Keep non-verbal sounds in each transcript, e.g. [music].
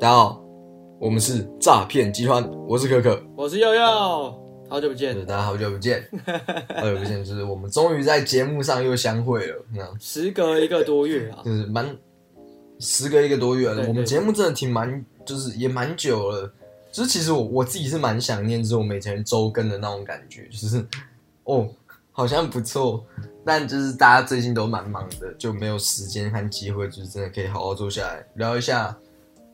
大家好，我们是诈骗集团，我是可可，我是佑佑，好久不见，大家好久不见，好久不见，就是我们终于在节目上又相会了，那时隔一个多月啊，就是蛮时隔一个多月了，我们节目真的挺蛮，就是也蛮久了，就是其实我我自己是蛮想念，就是我们以前周更的那种感觉，就是哦，好像不错，但就是大家最近都蛮忙的，就没有时间和机会，就是真的可以好好坐下来聊一下。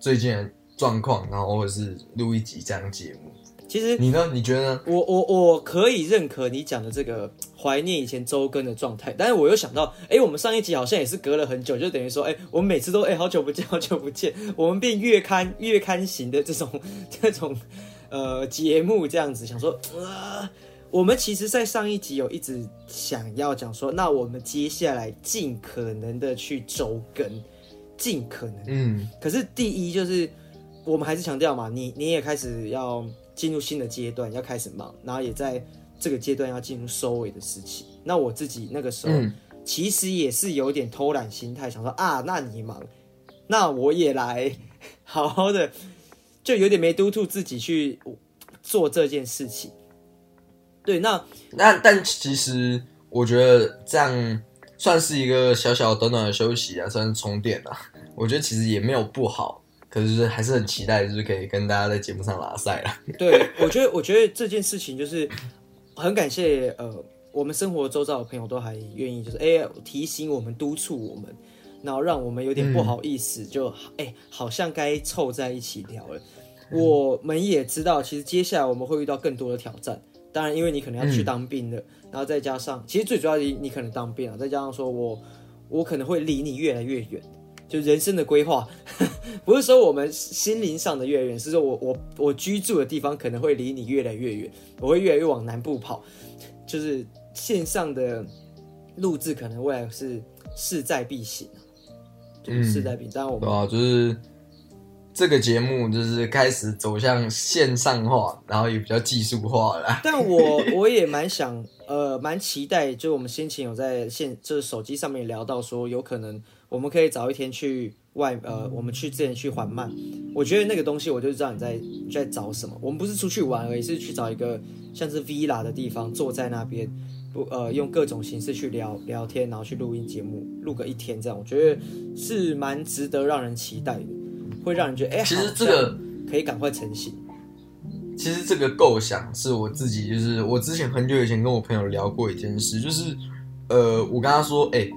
最近的状况，然后或者是录一集这样节目。其实你呢？你觉得呢？我我我可以认可你讲的这个怀念以前周更的状态，但是我又想到，哎，我们上一集好像也是隔了很久，就等于说，哎，我们每次都哎好久不见，好久不见，我们变月刊月刊型的这种 [laughs] 这种呃节目这样子，想说，呃，我们其实，在上一集有一直想要讲说，那我们接下来尽可能的去周更。尽可能，嗯，可是第一就是我们还是强调嘛，你你也开始要进入新的阶段，要开始忙，然后也在这个阶段要进入收尾的时期。那我自己那个时候，嗯，其实也是有点偷懒心态，想说啊，那你忙，那我也来 [laughs] 好好的，就有点没督促自己去做这件事情。对，那那但其实我觉得这样。算是一个小小短短的休息啊，算是充电啊。我觉得其实也没有不好，可是还是很期待，就是可以跟大家在节目上拉赛了。[laughs] 对，我觉得，我觉得这件事情就是很感谢，呃，我们生活周遭的朋友都还愿意，就是哎、欸、提醒我们、督促我们，然后让我们有点不好意思，嗯、就哎、欸、好像该凑在一起聊了。我们也知道，其实接下来我们会遇到更多的挑战。当然，因为你可能要去当兵的。嗯然后再加上，其实最主要的你可能当兵了，再加上说我我可能会离你越来越远，就人生的规划，[laughs] 不是说我们心灵上的越远，是说我我我居住的地方可能会离你越来越远，我会越来越往南部跑，就是线上的录制可能未来是势在必行，就是势在必行。当然我们、嗯、啊，就是。这个节目就是开始走向线上化，然后也比较技术化了。[laughs] 但我我也蛮想，呃，蛮期待，就我们先前有在线，就是手机上面聊到说，有可能我们可以早一天去外，呃，我们去之前去缓慢。我觉得那个东西，我就知道你在在找什么。我们不是出去玩而已，是去找一个像是 villa 的地方，坐在那边，不，呃，用各种形式去聊聊天，然后去录音节目，录个一天这样，我觉得是蛮值得让人期待的。会让人觉得，哎、欸，其实这个可以赶快成型。其实这个构想是我自己，就是我之前很久以前跟我朋友聊过一件事，就是，呃，我跟他说，哎、欸，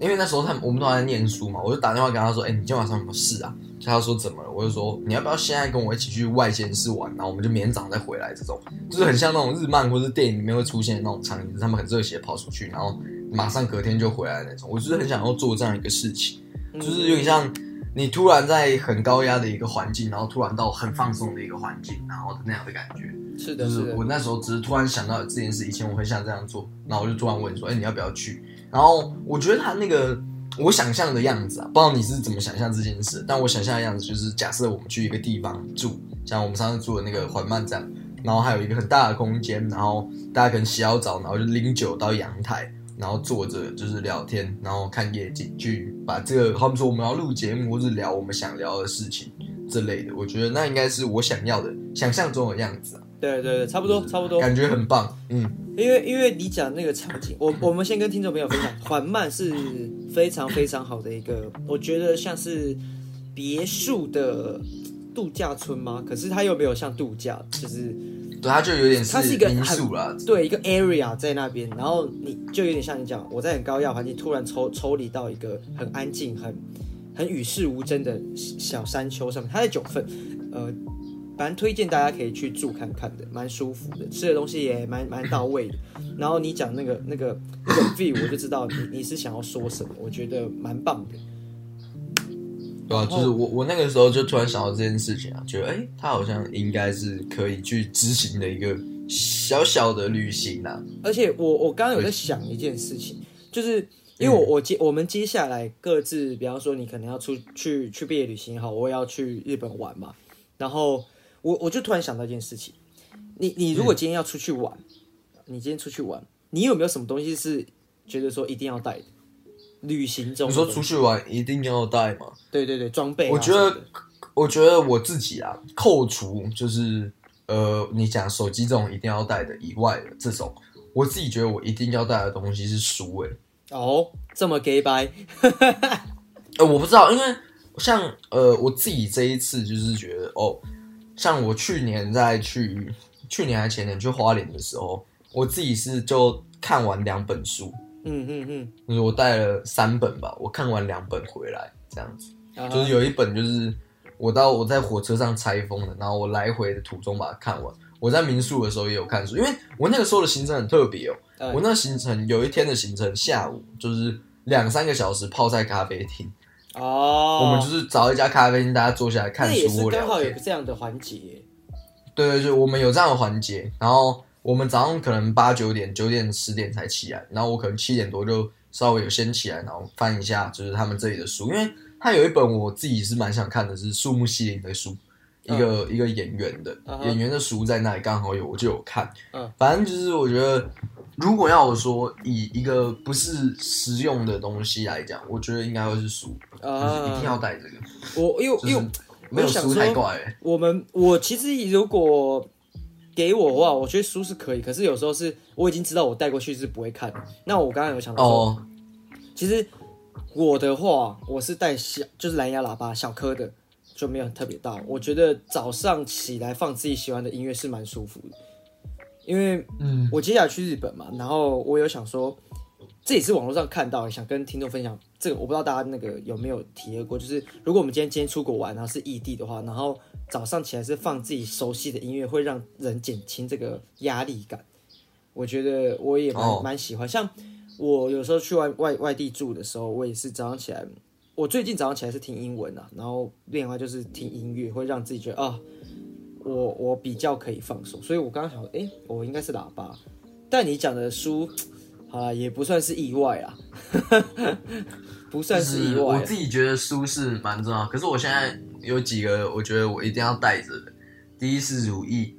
因为那时候他我们都还在念书嘛，我就打电话跟他说，哎、欸，你今天晚上有什么事啊？就他说怎么了？我就说，你要不要现在跟我一起去外县市玩，然后我们就明天早上再回来。这种就是很像那种日漫或是电影里面会出现的那种场景，就是、他们很热血跑出去，然后马上隔天就回来的那种。我就是很想要做这样一个事情，就是有点像。你突然在很高压的一个环境，然后突然到很放松的一个环境，然后那样的感觉，是的，就是我那时候只是突然想到这件事，以前我很想这样做，然后我就突然问说，哎、欸，你要不要去？然后我觉得他那个我想象的样子啊，不知道你是怎么想象这件事，但我想象的样子就是，假设我们去一个地方住，像我们上次住的那个缓慢站，然后还有一个很大的空间，然后大家可能洗好澡，然后就拎酒到阳台。然后坐着就是聊天，然后看夜景，去把这个，他们说我们要录节目或是聊我们想聊的事情之类的。我觉得那应该是我想要的，想象中的样子啊。对对对，差不多差不多，感觉很棒。嗯，因为因为你讲那个场景，我我们先跟听众朋友分享，缓慢是非常非常好的一个，我觉得像是别墅的度假村吗？可是它又没有像度假，就是。对，它就有点是它是一个民宿啦，对，一个 area 在那边，然后你就有点像你讲，我在很高压环境突然抽抽离到一个很安静、很很与世无争的小山丘上面。它在九份，呃，蛮推荐大家可以去住看看的，蛮舒服的，吃的东西也蛮蛮到位的。然后你讲那个那个那个 [laughs] view，我就知道你你是想要说什么，我觉得蛮棒的。对啊，就是我我那个时候就突然想到这件事情啊，觉得哎，他好像应该是可以去执行的一个小小的旅行啊。而且我我刚刚有在想一件事情，就是因为我我接我们接下来各自，比方说你可能要出去去毕业旅行也好，我也要去日本玩嘛。然后我我就突然想到一件事情，你你如果今天要出去玩，你今天出去玩，你有没有什么东西是觉得说一定要带的？旅行中，你说出去玩一定要带吗？对对对，装备。我觉得，我觉得我自己啊，扣除就是呃，你讲手机这种一定要带的以外的这种，我自己觉得我一定要带的东西是书诶。哦，这么假掰？[laughs] 呃，我不知道，因为像呃，我自己这一次就是觉得哦，像我去年在去去年还前年去花莲的时候，我自己是就看完两本书。嗯嗯嗯，就是我带了三本吧，我看完两本回来，这样子，uh huh. 就是有一本就是我到我在火车上拆封的，然后我来回的途中把它看完。我在民宿的时候也有看书，因为我那个时候的行程很特别哦。Uh huh. 我那个行程有一天的行程，下午就是两三个小时泡在咖啡厅。哦，uh. 我们就是找一家咖啡厅，大家坐下来看书。那也是刚好有这样的环节。对对对，我们有这样的环节，然后。我们早上可能八九点、九点、十点才起来，然后我可能七点多就稍微有先起来，然后翻一下就是他们这里的书，因为他有一本我自己是蛮想看的，是树木希林的书，一个、嗯、一个演员的、嗯、演员的书在那里刚好有，我就有看。嗯，反正就是我觉得，如果要我说以一个不是实用的东西来讲，我觉得应该会是书，呃、就是一定要带这个。我因为因为没有书太怪、欸。我们我其实如果。给我的话，我觉得书是可以，可是有时候是我已经知道我带过去是不会看。那我刚刚有想到说，oh. 其实我的话，我是带小，就是蓝牙喇叭小颗的，就没有很特别大。我觉得早上起来放自己喜欢的音乐是蛮舒服的，因为嗯，我接下来去日本嘛，然后我有想说。这也是网络上看到，想跟听众分享这个，我不知道大家那个有没有体验过，就是如果我们今天今天出国玩，然后是异地的话，然后早上起来是放自己熟悉的音乐，会让人减轻这个压力感。我觉得我也蛮蛮、oh. 喜欢，像我有时候去外外外地住的时候，我也是早上起来，我最近早上起来是听英文啊，然后另外就是听音乐，会让自己觉得啊，我我比较可以放松。所以我刚刚想说，哎，我应该是喇叭，但你讲的书。[tsk] 好啦，也不算是意外啊，[laughs] 不算是意外。我自己觉得书是蛮重要，可是我现在有几个，我觉得我一定要带着的。第一是乳液，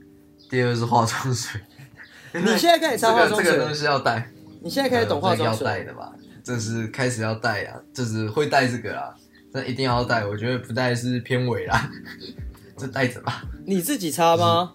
第二是化妆水。[laughs] 你现在开始擦化妆水？这个东西要带。你现在开始懂化妆水？要带的吧？这是开始要带啊，就是会带这个啦，但一定要带。我觉得不带是偏伪啦，这带着吧。你自己擦吗？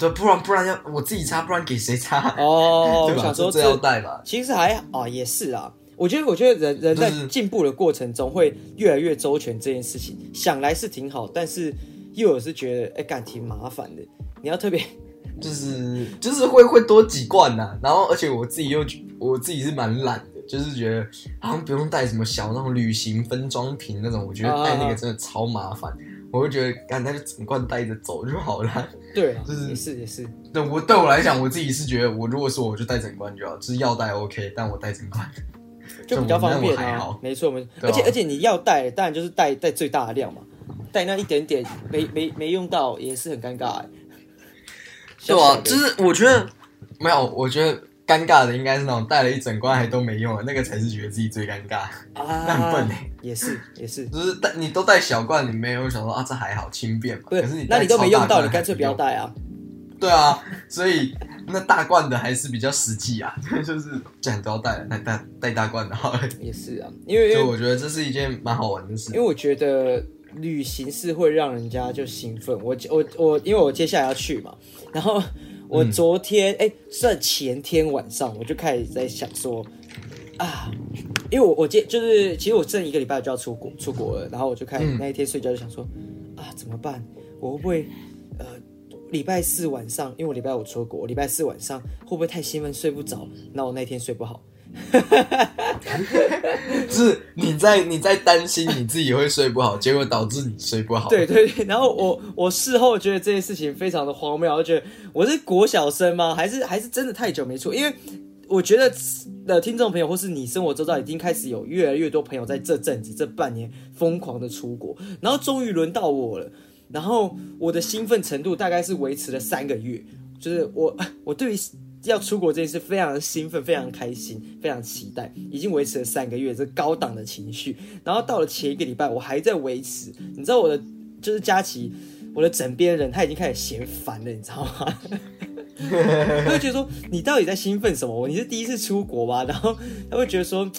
对，不然不然要我自己擦，不然给谁擦？哦，[laughs] 对吧？我想说这要带吧。其实还好啊，也是啊。我觉得，我觉得人人在进步的过程中会越来越周全，这件事情想来是挺好，但是又有是觉得哎，感挺麻烦的。你要特别，[laughs] 就是就是会会多几罐呐、啊。然后，而且我自己又我自己是蛮懒的，就是觉得好像不用带什么小那种旅行分装瓶那种，我觉得带那个真的超麻烦。啊我会觉得，干他就整罐带着走就好了。对啊，[laughs] 就是也是也是。对我对我来讲，我自己是觉得，我如果说我就带整罐就好，就是要带 OK，但我带整罐就比较方便啊。没错没错，而且而且你要带，当然就是带带最大的量嘛，带那一点点没没没用到也是很尴尬。对啊，就是我觉得没有，我觉得。尴尬的应该是那种带了一整罐还都没用的，那个才是觉得自己最尴尬。啊，那很笨哎，也是也是，就是带你都带小罐，你没有想说啊，这还好轻便嘛。对，可是你那你都没用到，你干脆不要带啊。对啊，所以那大罐的还是比较实际啊，[laughs] 就是既然都要带，那带带大罐的好。也是啊，因为就我觉得这是一件蛮好玩的事。因为我觉得旅行是会让人家就兴奋。我我我，因为我接下来要去嘛，然后。我昨天哎，算、嗯欸、前天晚上我就开始在想说，啊，因为我我今就是其实我剩一个礼拜就要出国出国了，然后我就开始那一天睡觉就想说，嗯、啊怎么办？我会不会呃礼拜四晚上，因为我礼拜五出国，礼拜四晚上会不会太兴奋睡不着？那我那天睡不好。[laughs] 是你在你在担心你自己会睡不好，结果导致你睡不好。对对对，然后我我事后觉得这件事情非常的荒谬，我觉得我是国小生吗？还是还是真的太久没出？因为我觉得的听众朋友或是你生活周遭已经开始有越来越多朋友在这阵子这半年疯狂的出国，然后终于轮到我了，然后我的兴奋程度大概是维持了三个月，就是我 [laughs] 我对于。要出国这件事非常兴奋，非常开心，非常期待，已经维持了三个月，这高档的情绪。然后到了前一个礼拜，我还在维持。你知道我的就是佳琪，我的枕边人他已经开始嫌烦了，你知道吗？[laughs] 他会觉得说你到底在兴奋什么？你是第一次出国吧？然后他会觉得说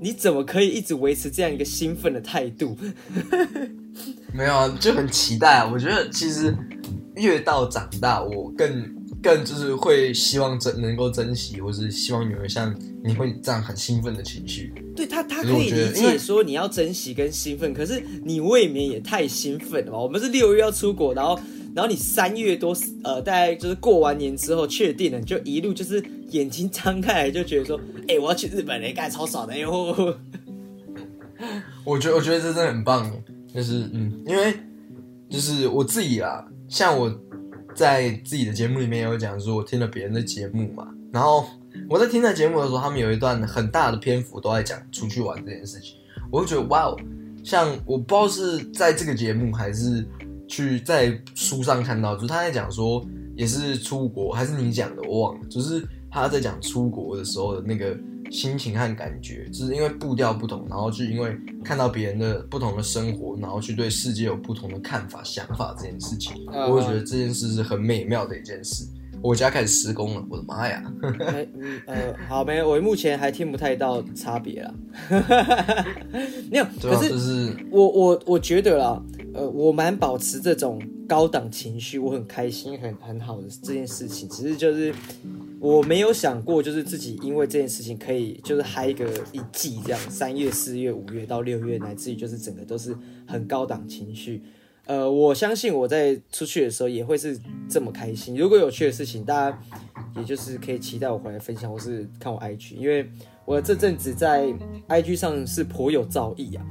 你怎么可以一直维持这样一个兴奋的态度？[laughs] 没有啊，就很期待啊。我觉得其实越到长大，我更更就是会希望珍能够珍惜，或是希望有人像你会这样很兴奋的情绪。对他，他可以理解说你要珍惜跟兴奋，可是你未免也太兴奋了吧？我们是六月要出国，然后然后你三月多呃，大概就是过完年之后确定了，你就一路就是眼睛张开来就觉得说，哎、欸，我要去日本嘞，干超爽的哎呦。我觉得我觉得这真的很棒，就是嗯，因为就是我自己啊，像我在自己的节目里面有讲说，我听了别人的节目嘛，然后我在听那节目的时候，他们有一段很大的篇幅都在讲出去玩这件事情，我就觉得哇哦，像我不知道是在这个节目还是去在书上看到，就是他在讲说也是出国，还是你讲的我忘了，就是他在讲出国的时候的那个。心情和感觉，就是因为步调不同，然后就因为看到别人的不同的生活，然后去对世界有不同的看法、想法这件事情，我会觉得这件事是很美妙的一件事。我家开始施工了，我的妈呀！欸、呃，好没，我目前还听不太到差别啦。[laughs] 没有，啊、可是、就是、我我我觉得啦，呃，我蛮保持这种高档情绪，我很开心，很很好的这件事情，只是就是。我没有想过，就是自己因为这件事情可以就是嗨个一季这样，三月、四月、五月到六月，乃至于就是整个都是很高档情绪。呃，我相信我在出去的时候也会是这么开心。如果有趣的事情，大家也就是可以期待我回来分享，或是看我 IG，因为我这阵子在 IG 上是颇有造诣啊，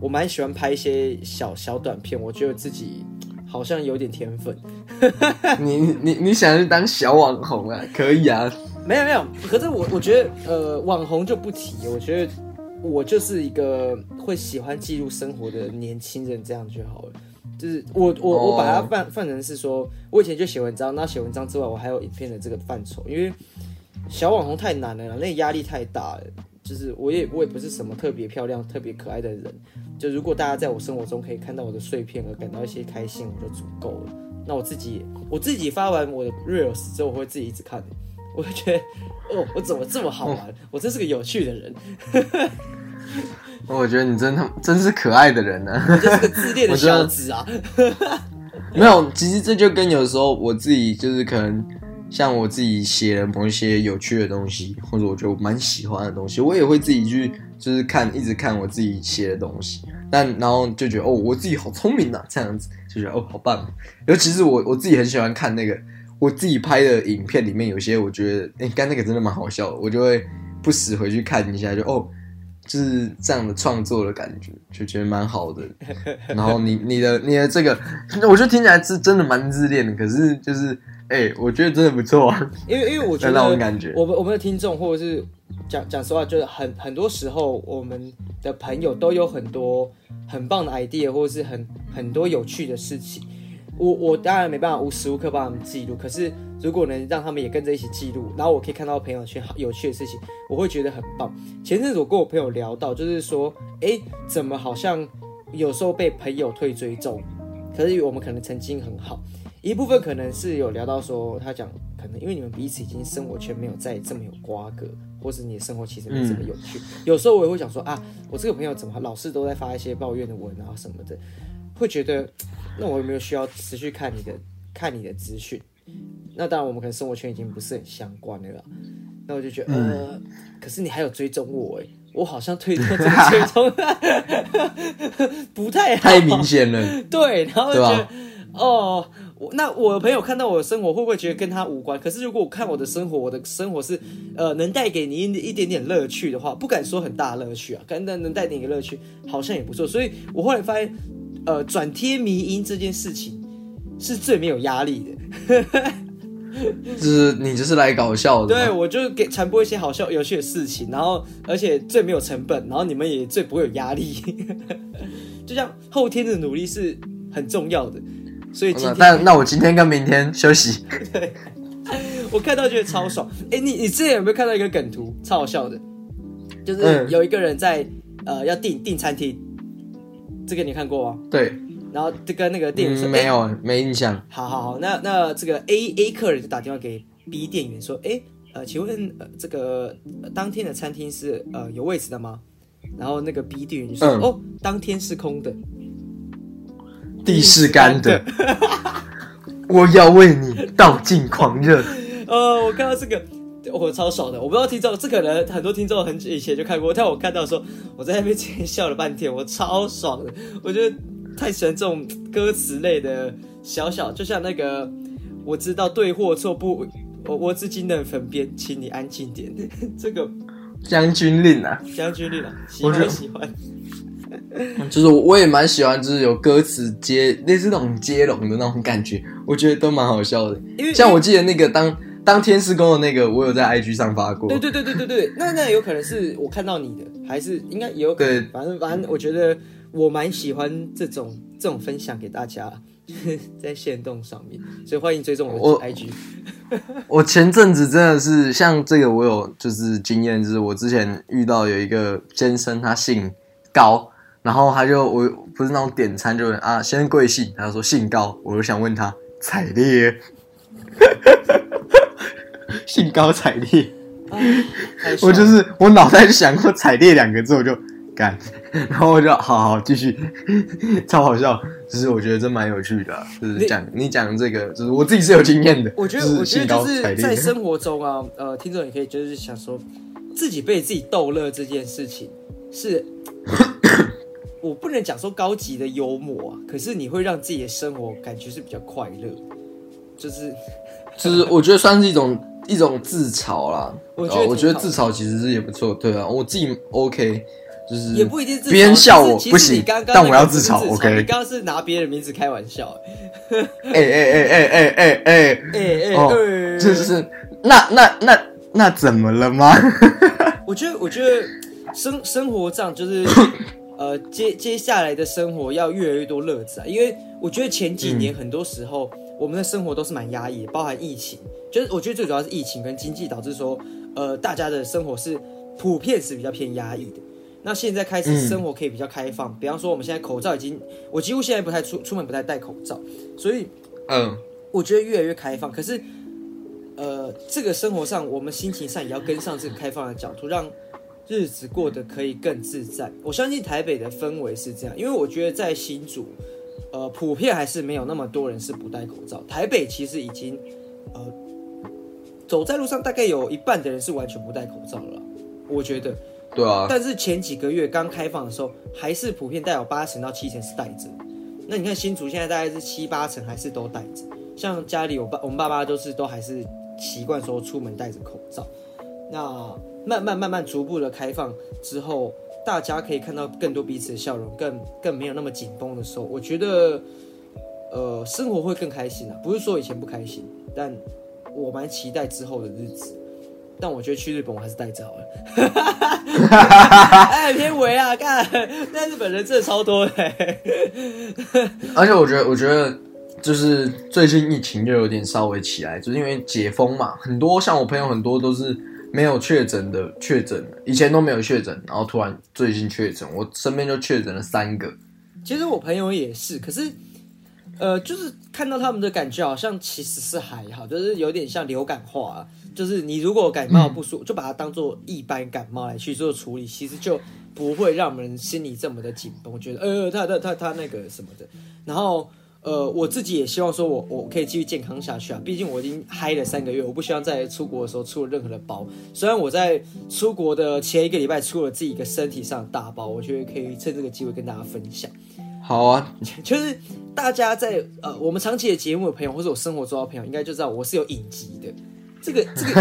我蛮喜欢拍一些小小短片，我觉得自己。好像有点天分，[laughs] 你你你想去当小网红啊？可以啊，没有没有，可是我我觉得呃网红就不提，我觉得我就是一个会喜欢记录生活的年轻人，这样就好了。就是我我我把它放放成是说，我以前就写文章，那写文章之外，我还有影片的这个范畴，因为小网红太难了，那压力太大了。就是我也我也不是什么特别漂亮、特别可爱的人。就如果大家在我生活中可以看到我的碎片而感到一些开心，我就足够了。那我自己我自己发完我的 reels 之后，我会自己一直看，我会觉得哦，我怎么这么好玩？哦、我真是个有趣的人。[laughs] 我觉得你真的真是可爱的人呢、就是个自恋的 [laughs] 小子啊。[laughs] 没有，其实这就跟有时候我自己就是可能。像我自己写了某一些有趣的东西，或者我觉得我蛮喜欢的东西，我也会自己去就是看，一直看我自己写的东西。但然后就觉得哦，我自己好聪明啊，这样子就觉得哦，好棒。尤其是我我自己很喜欢看那个我自己拍的影片里面，有些我觉得哎，刚那个真的蛮好笑的，我就会不时回去看一下，就哦，就是这样的创作的感觉，就觉得蛮好的。[laughs] 然后你你的你的这个，[laughs] 我觉得听起来是真的蛮自恋的，可是就是。哎、欸，我觉得真的不错啊，因为因为我觉得，我们我们的听众或者是讲讲实话，就是很很多时候我们的朋友都有很多很棒的 idea，或者是很很多有趣的事情。我我当然没办法无时无刻帮他们记录，可是如果能让他们也跟着一起记录，然后我可以看到朋友圈好有趣的事情，我会觉得很棒。前阵子我跟我朋友聊到，就是说，哎、欸，怎么好像有时候被朋友退追踪，可是我们可能曾经很好。一部分可能是有聊到说，他讲可能因为你们彼此已经生活圈没有再这么有瓜葛，或是你的生活其实没这么有趣。嗯、有时候我也会想说啊，我这个朋友怎么老是都在发一些抱怨的文啊什么的，会觉得那我有没有需要持续看你的看你的资讯？那当然我们可能生活圈已经不是很相关了啦。那我就觉得呃，嗯、可是你还有追踪我诶，我好像推脱这个追踪 [laughs] 不太，太明显了。对，然后就觉得哦。那我的朋友看到我的生活，会不会觉得跟他无关？可是如果我看我的生活，我的生活是呃能带给你一一点点乐趣的话，不敢说很大乐趣啊，但能带点一个乐趣，好像也不错。所以我后来发现，呃，转贴迷音这件事情是最没有压力的，[laughs] 就是你就是来搞笑的。对，我就给传播一些好笑有趣的事情，然后而且最没有成本，然后你们也最不会有压力，[laughs] 就像后天的努力是很重要的。所以今天，那那我今天跟明天休息。对，[laughs] 我看到觉得超爽。哎、欸，你你之前有没有看到一个梗图，超好笑的？就是有一个人在、嗯、呃要订订餐厅，这个你看过吗？对。然后就跟那个店员说、嗯、没有，没印象。好好好，那那这个 A A 客人就打电话给 B 店员说，哎、欸，呃，请问呃这个、呃、当天的餐厅是呃有位置的吗？然后那个 B 店员就说，嗯、哦，当天是空的。地是干的。[laughs] 我要为你倒尽狂热。呃，我看到这个，我超爽的。我不知道听众，这可能很多听众很久以前就看过，但我看到的时候，我在那边前笑了半天，我超爽的。我觉得太喜欢这种歌词类的小小，就像那个我知道对或错不，我我自己能分辨，请你安静点。[laughs] 这个将军令啊，将军令啊，喜欢喜欢。[laughs] 就是我也蛮喜欢，就是有歌词接类似那种接龙的那种感觉，我觉得都蛮好笑的。因为像我记得那个当当天师宫的那个，我有在 IG 上发过。对对对对对对，那那有可能是我看到你的，还是应该也有可能。对，反正反正我觉得我蛮喜欢这种这种分享给大家，在线动上面，所以欢迎追踪我的 IG。我，[laughs] 我前阵子真的是像这个，我有就是经验，就是我之前遇到有一个先生，他姓高。然后他就我不是那种点餐就啊，先贵姓？他就说姓高，我就想问他彩烈，[laughs] 兴高采烈，啊、我就是我脑袋就想过彩烈两个字，我就干，然后我就好好继续，[laughs] 超好笑，就是我觉得真蛮有趣的、啊，就是讲你讲这个，就是我自己是有经验的。我觉得我觉得就是在生活中啊，呃，听众也可以就是想说，自己被自己逗乐这件事情是。我不能讲说高级的幽默啊，可是你会让自己的生活感觉是比较快乐，就是，[laughs] 就是我觉得算是一种一种自嘲啦。我觉得我觉得自嘲其实是也不错，对啊，我自己 OK，就是也不一定是别人笑我不行，但我要自嘲 OK。你刚刚是拿别人名字开玩笑，[laughs] 哎哎哎哎哎哎哎哎哎，就是那那那那怎么了吗？[laughs] 我觉得我觉得生生活上就是。呃，接接下来的生活要越来越多乐子啊，因为我觉得前几年很多时候我们的生活都是蛮压抑的，包含疫情，就是我觉得最主要是疫情跟经济导致说，呃，大家的生活是普遍是比较偏压抑的。那现在开始生活可以比较开放，比方说我们现在口罩已经，我几乎现在不太出出门不太戴口罩，所以嗯，我觉得越来越开放。可是，呃，这个生活上我们心情上也要跟上这个开放的角度，让。日子过得可以更自在，我相信台北的氛围是这样，因为我觉得在新竹，呃，普遍还是没有那么多人是不戴口罩。台北其实已经，呃，走在路上大概有一半的人是完全不戴口罩了，我觉得。对啊。但是前几个月刚开放的时候，还是普遍带有八成到七成是戴着。那你看新竹现在大概是七八成还是都戴着，像家里我爸我们爸爸都是都还是习惯说出门戴着口罩。那。慢慢慢慢逐步的开放之后，大家可以看到更多彼此的笑容，更更没有那么紧绷的时候，我觉得，呃，生活会更开心啊。不是说以前不开心，但我蛮期待之后的日子。但我觉得去日本我还是带着好了。[laughs] 哎，偏微啊，看，在日本人真的超多的。[laughs] 而且我觉得，我觉得就是最近疫情就有点稍微起来，就是因为解封嘛，很多像我朋友很多都是。没有确诊的确诊了，以前都没有确诊，然后突然最近确诊，我身边就确诊了三个。其实我朋友也是，可是，呃，就是看到他们的感觉好像其实是还好，就是有点像流感化，就是你如果感冒不舒服，就把它当做一般感冒来去做处理，其实就不会让人心里这么的紧绷，觉得呃，他他他他那个什么的，然后。呃，我自己也希望说我，我我可以继续健康下去啊。毕竟我已经嗨了三个月，我不希望在出国的时候出了任何的包。虽然我在出国的前一个礼拜出了自己一个身体上的大包，我觉得可以趁这个机会跟大家分享。好啊，就是大家在呃我们长期的节目的朋友，或者我生活中的朋友，应该就知道我是有影集的。这个 [laughs] [laughs] 这个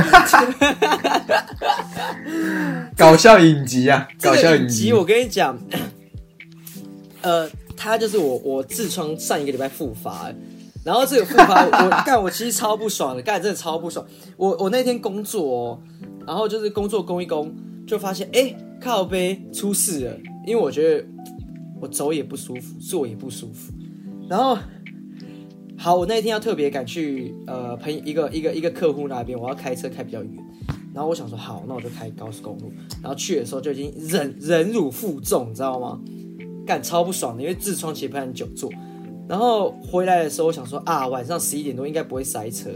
搞笑影集啊，搞笑影集。我跟你讲，呃。他就是我，我痔疮上一个礼拜复发，然后这个复发 [laughs] 我干，我其实超不爽的，干真的超不爽。我我那天工作哦，然后就是工作攻一攻，就发现哎靠背出事了，因为我觉得我走也不舒服，坐也不舒服。然后好，我那天要特别赶去呃朋一个一个一个客户那边，我要开车开比较远。然后我想说好，那我就开高速公路。然后去的时候就已经忍忍辱负重，你知道吗？干超不爽的，因为痔疮其实不能久坐。然后回来的时候，我想说啊，晚上十一点多应该不会塞车，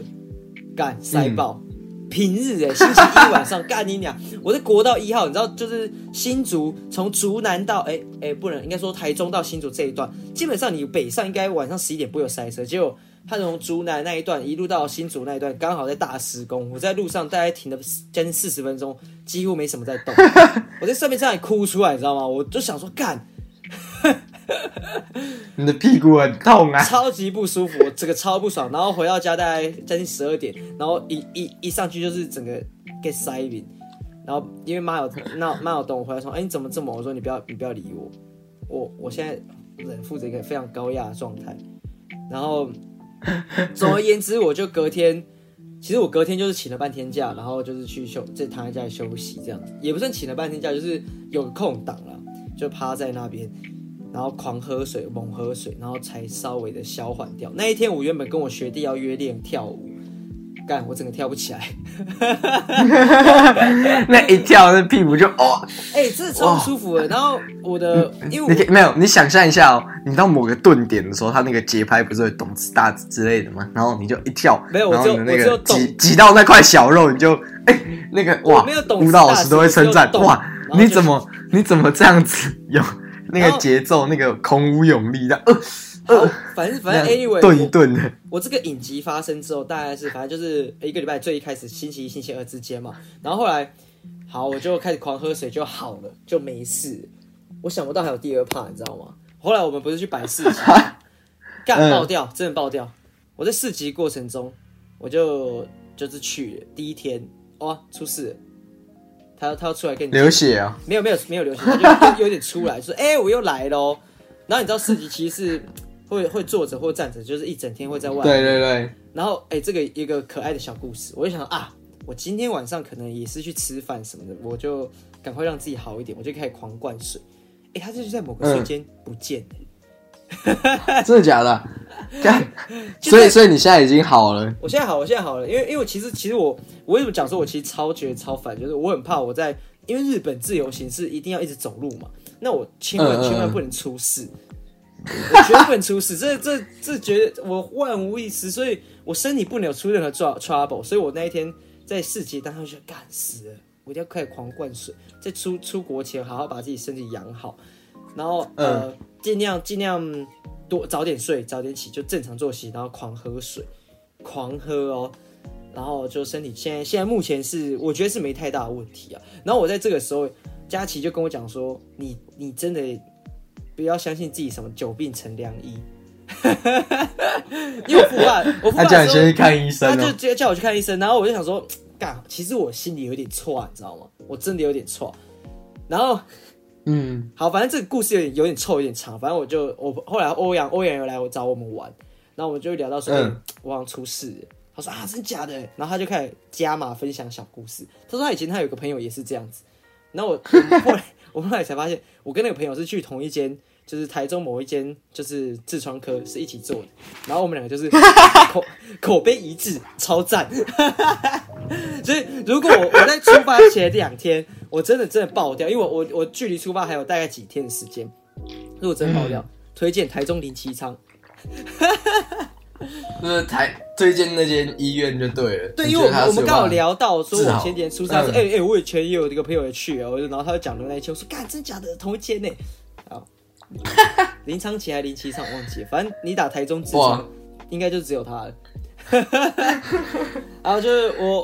干塞爆。平日哎，星期一晚上 [laughs] 干你娘！我在国道一号，你知道，就是新竹从竹南到哎哎，不能应该说台中到新竹这一段，基本上你北上应该晚上十一点不会有塞车。结果他从竹南那一段一路到新竹那一段，刚好在大施工，我在路上大概停了将近四十分钟，几乎没什么在动。[laughs] 我在上面差点哭出来，你知道吗？我就想说干。[laughs] 你的屁股很痛啊，超级不舒服，这个超不爽。然后回到家大概将近十二点，然后一一一上去就是整个 get 塞晕。然后因为妈有那妈有等我回来说，哎、你怎么这么？我说你不要你不要理我，我我现在人负着一个非常高压的状态。然后总而言之，我就隔天，其实我隔天就是请了半天假，然后就是去休，就躺在家里休息这样，也不算请了半天假，就是有空档了，就趴在那边。然后狂喝水，猛喝水，然后才稍微的消缓掉。那一天我原本跟我学弟要约练跳舞，干我整个跳不起来，[laughs] 那一跳那屁股就哦，哎、欸，真的超舒服的。然后我的，因为你没有，你想象一下哦，你到某个顿点的时候，他那个节拍不是会咚次打次之类的吗？然后你就一跳，没有，我就那个挤挤到那块小肉，你就哎、欸，那个哇，舞蹈老师都会称赞哇，你怎么你怎么这样子有？那个节奏，那个孔武有力的，呃，呃，反正反正 anyway，顿一顿的我。我这个影集发生之后，大概是反正就是一个礼拜最一开始星期一、星期二之间嘛。然后后来，好，我就开始狂喝水就好了，就没事。我想不到还有第二 part，你知道吗？后来我们不是去摆市集，[laughs] 干爆掉，真的爆掉。我在市集过程中，我就就是去了第一天，哇，出事了。他他要出来跟你流血啊？没有没有没有流血，他就 [laughs] 有点出来，说：“哎、欸，我又来喽。”然后你知道四级其实是会会坐着或站着，就是一整天会在外面。对对对。然后哎、欸，这个一个可爱的小故事，我就想啊，我今天晚上可能也是去吃饭什么的，我就赶快让自己好一点，我就开始狂灌水。哎、欸，他就是在某个瞬间不见了。嗯、[laughs] 真的假的？所以所以你现在已经好了？我现在好，我现在好了，因为因为其实其实我我为什么讲说我其实超觉得超烦，就是我很怕我在因为日本自由行是一定要一直走路嘛，那我千万千万不能出事，我绝对不能出事，这这这觉得我万无一失，所以我身体不能有出任何 trouble，所以我那一天在市集当中就干死了，我一定要开始狂灌水，在出出国前好好把自己身体养好，然后呃尽量尽量。多早点睡，早点起，就正常作息，然后狂喝水，狂喝哦，然后就身体现在现在目前是我觉得是没太大的问题啊。然后我在这个时候，佳琪就跟我讲说：“你你真的不要相信自己什么久病成良医。[laughs] ”因为我父爸，我父爸叫你先去看医生，他就直接叫我去看医生。然后我就想说，干，其实我心里有点错，你知道吗？我真的有点错。然后。嗯，好，反正这个故事有点有点臭，有点长。反正我就我后来欧阳欧阳又来我找我们玩，然后我们就聊到说，嗯欸、我好像出事了。他说啊，真假的？然后他就开始加码分享小故事。他说他以前他有个朋友也是这样子。然后我，我后来 [laughs] 我后来才发现，我跟那个朋友是去同一间，就是台中某一间就是痔疮科是一起做的。然后我们两个就是 [laughs] 口口碑一致，超赞。[laughs] 所以如果我我在出发前两天。我真的真的爆掉，因为我我我距离出发还有大概几天的时间。如果真的爆掉，嗯、推荐台中林七仓，[laughs] 就是台推荐那间医院就对了。对，因为我们我们刚好聊到说，我前几天出差说，哎、嗯、哎、欸欸，我以前也有一个朋友也去啊，我就然后他就讲的那一期，我说，干真假的同一间呢？好，[laughs] 林昌奇还是林七仓忘记了，反正你打台中应该就只有他了。[laughs] 然后就是我，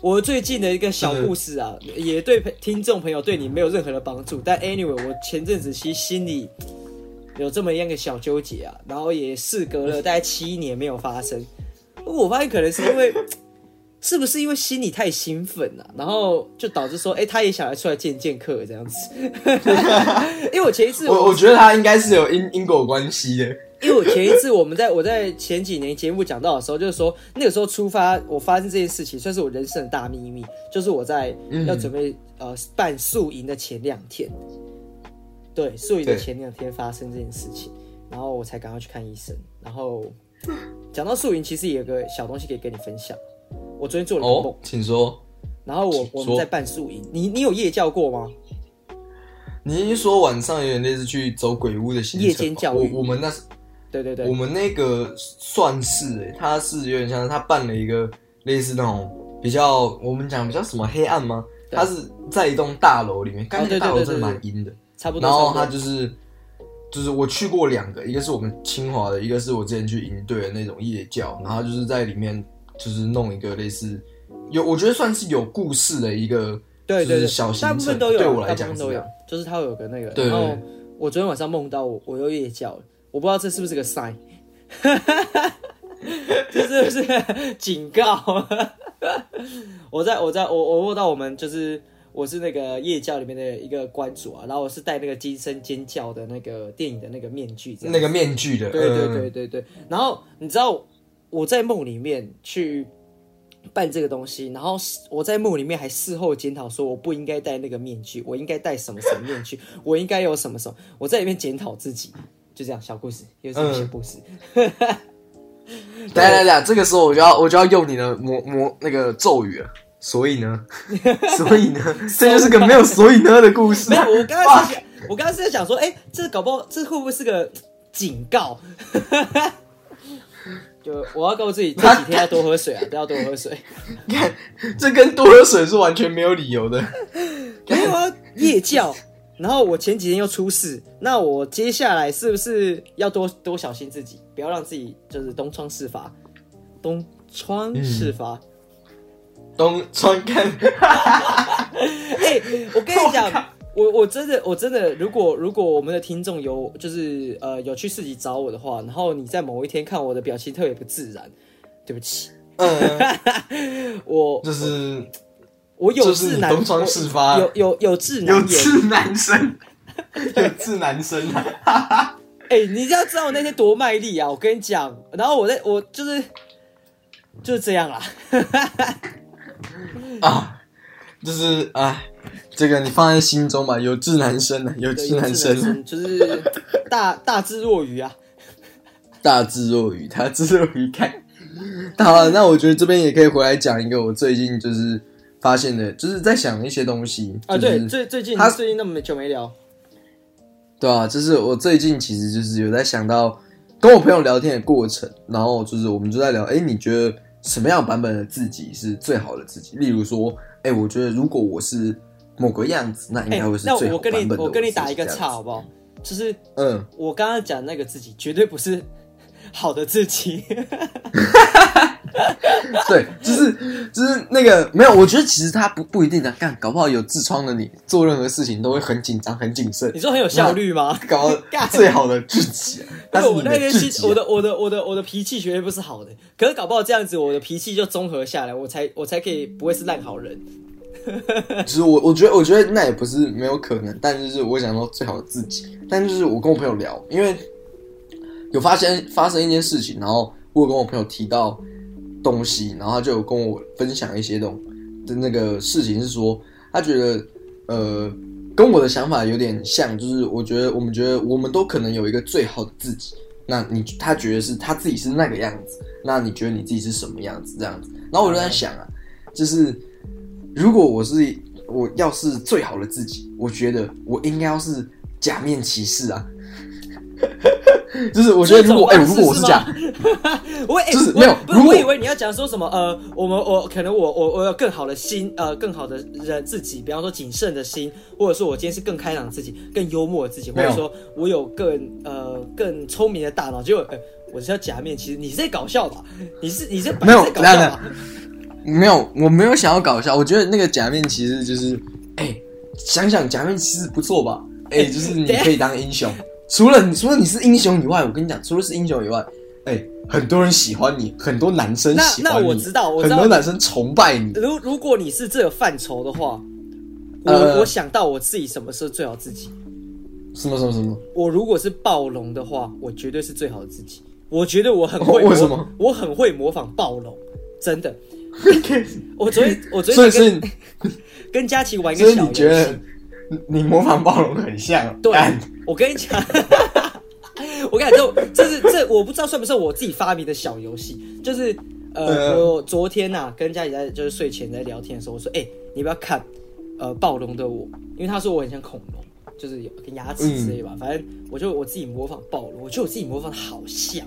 我最近的一个小故事啊，也对听众朋友对你没有任何的帮助。但 anyway，我前阵子其实心里有这么样一个小纠结啊，然后也事隔了大概七年没有发生。我发现可能是因为，是不是因为心里太兴奋了，然后就导致说，哎，他也想要出来见见客这样子。[laughs] 因为我前一次我，我我觉得他应该是有因因果关系的。因为我前一次我们在我在前几年节目讲到的时候，就是说那个时候出发，我发生这件事情算是我人生的大秘密，就是我在要准备呃办宿营的前两天，对，宿营的前两天发生这件事情，然后我才赶快去看医生。然后讲到宿营，其实也有个小东西可以跟你分享，我昨天做了个梦，请说。然后我我们在办宿营，你你有夜教过吗？你一说晚上有点类似去走鬼屋的行程，夜间教育，我我们那是。对对对，我们那个算是哎、欸，他是有点像他办了一个类似那种比较我们讲比较什么黑暗吗？他是在一栋大楼里面，刚才大楼真的蛮阴的，差不多。然后他就是就是我去过两个，一个是我们清华的，一个是我之前去营队的那种夜教，然后就是在里面就是弄一个类似有我觉得算是有故事的一个，对对对，小型，大部分都有，对我来讲都有，就是它有个那个。然后我昨天晚上梦到我我又夜叫了，我不知道这是不是个 sign，[laughs] 这是不是警告？[laughs] 我在我在我我梦到我们就是我是那个夜教里面的一个关主啊，然后我是戴那个惊声尖叫的那个电影的那个面具，那个面具的，对对对对对。然后你知道我在梦里面去办这个东西，然后我在梦里面还事后检讨说我不应该戴那个面具，我应该戴什么什么面具，[laughs] 我应该有什么什么，我在里面检讨自己，就这样小故事，又是一个小故事。嗯来来来，这个时候我就要我就要用你的魔魔那个咒语了。所以呢，[laughs] 所以呢，这就是个没有所以呢的故事。[laughs] 没有，我刚刚是，我刚刚是在想说，哎、欸，这搞不好这会不会是个警告？就我要告诉自己，[laughs] 这几天要多喝水啊，都要多喝水。你 [laughs] 看，这跟多喝水是完全没有理由的。[laughs] 没有啊，夜教。然后我前几天又出事，那我接下来是不是要多多小心自己，不要让自己就是东窗事发，东窗事发，嗯、东窗看。哎、欸，我跟你讲，我我真的我真的，如果如果我们的听众有就是呃有去市集找我的话，然后你在某一天看我的表情特别不自然，对不起，嗯，[laughs] 我就是。我有志男，东窗事发，有有有志男，有志男生，有志男生啊！[laughs] 哎、欸，你要知道我那天多卖力啊！我跟你讲，然后我在我就是就是这样啦，啊，就是啊，这个你放在心中吧。有志男生啊，有志男生，就是大大智若愚啊，[laughs] 大智若愚，他智若愚。看，好了，[laughs] 那我觉得这边也可以回来讲一个我最近就是。发现的，就是在想一些东西啊。对，最最近他最近那么久没聊，对啊，就是我最近其实就是有在想到跟我朋友聊天的过程，然后就是我们就在聊，哎，你觉得什么样版本的自己是最好的自己？例如说，哎，我觉得如果我是某个样子，那应该会是最好版本的。那我跟你我跟你打一个岔好不好？就是嗯，我刚刚讲那个自己绝对不是好的自己。[laughs] 对，就是就是那个没有，我觉得其实他不不一定的干，搞不好有痔疮的你做任何事情都会很紧张、很谨慎。你说很有效率吗？搞 [laughs] 最好的自己，但是我那天气，我的我的我的我的脾气绝对不是好的，可是搞不好这样子，我的脾气就综合下来，我才我才可以不会是烂好人。其 [laughs] 实我我觉得我觉得那也不是没有可能，但就是我想说最好的自己，但就是我跟我朋友聊，因为有发现发生一件事情，然后我跟我朋友提到。东西，然后他就有跟我分享一些东的那个事情，是说他觉得呃跟我的想法有点像，就是我觉得我们觉得我们都可能有一个最好的自己，那你他觉得是他自己是那个样子，那你觉得你自己是什么样子？这样子，然后我就在想啊，就是如果我是我要是最好的自己，我觉得我应该要是假面骑士啊。[laughs] 就是我觉得如果哎、欸，如果我是这样，我哎，[laughs] 就是没有，不是我以为你要讲说什么呃，我们我可能我我我有更好的心呃，更好的人自己，比方说谨慎的心，或者说我今天是更开朗的自己，更幽默的自己，或者说我有更呃更聪明的大脑。结果哎，我是要假面，其实你是在搞笑吧？你是你是没有搞笑吧？没有，我没有想要搞笑。我觉得那个假面骑士就是哎、欸，想想假面骑士不错吧？哎、欸，[laughs] 就是你可以当英雄。除了你，除了你是英雄以外，我跟你讲，除了是英雄以外，哎、欸，很多人喜欢你，很多男生喜欢你，那，那我知道，我知道很多男生崇拜你。如如果你是这个范畴的话，我、呃、我想到我自己什么时候最好自己？什么什么什么？我如果是暴龙的话，我绝对是最好的自己。我觉得我很会，为什么？我很会模仿暴龙，真的。[laughs] 我昨天我昨天跟跟佳琪玩一个小游戏。你模仿暴龙很像，对，我跟你讲，[laughs] 我跟你讲，这这是这我不知道算不算我自己发明的小游戏，就是呃，呃我昨天呐、啊、跟佳琪在就是睡前在聊天的时候，我说，哎、欸，你不要看呃暴龙的我，因为他说我很像恐龙，就是有个牙齿之类吧，嗯、反正我就我自己模仿暴龙，我觉得我自己模仿的好像。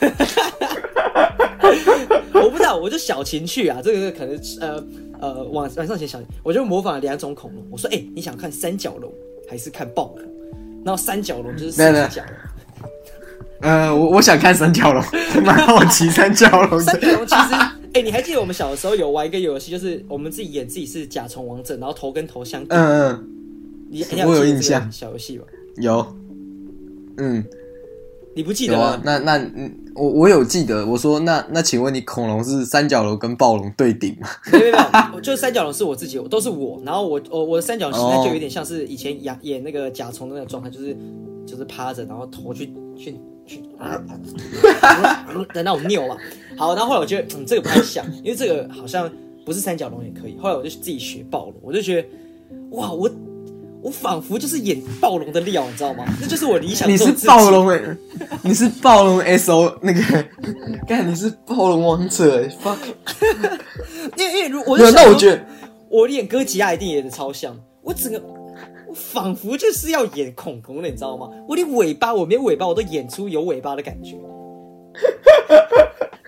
[laughs] 我不知道，我就小情趣啊，这个可能呃呃晚晚上前小，我就模仿了两种恐龙。我说，哎、欸，你想看三角龙还是看暴龙？然后三角龙就是三角龙。呃，我我想看三角龙，[laughs] 蛮好奇三角龙。三角龙其实，哎、欸，你还记得我们小的时候有玩一个游戏，就是我们自己演自己是甲虫王者，然后头跟头相。嗯嗯。你我有印象，小游戏吧？有。嗯。你不记得吗？啊、那那嗯，我我有记得。我说那那，请问你恐龙是三角龙跟暴龙对顶吗？没有没有，[laughs] 就是三角龙是我自己，都是我。然后我我我的三角形态就有点像是以前演演那个甲虫的那个状态，就是就是趴着，然后头去去去啊，的那种拗嘛。好，然后后来我觉得嗯，这个不太像，因为这个好像不是三角龙也可以。后来我就自己学暴龙，我就觉得哇，我。我仿佛就是演暴龙的料，你知道吗？那就是我理想。你是暴龙哎，你是暴龙 S O 那个，[laughs] 干你是暴龙王者哎，fuck！[laughs] 因为因为如果那我觉得我演哥吉拉一定演的超像，我整个我仿佛就是要演恐龙的，你知道吗？我连尾巴我没有尾巴我都演出有尾巴的感觉。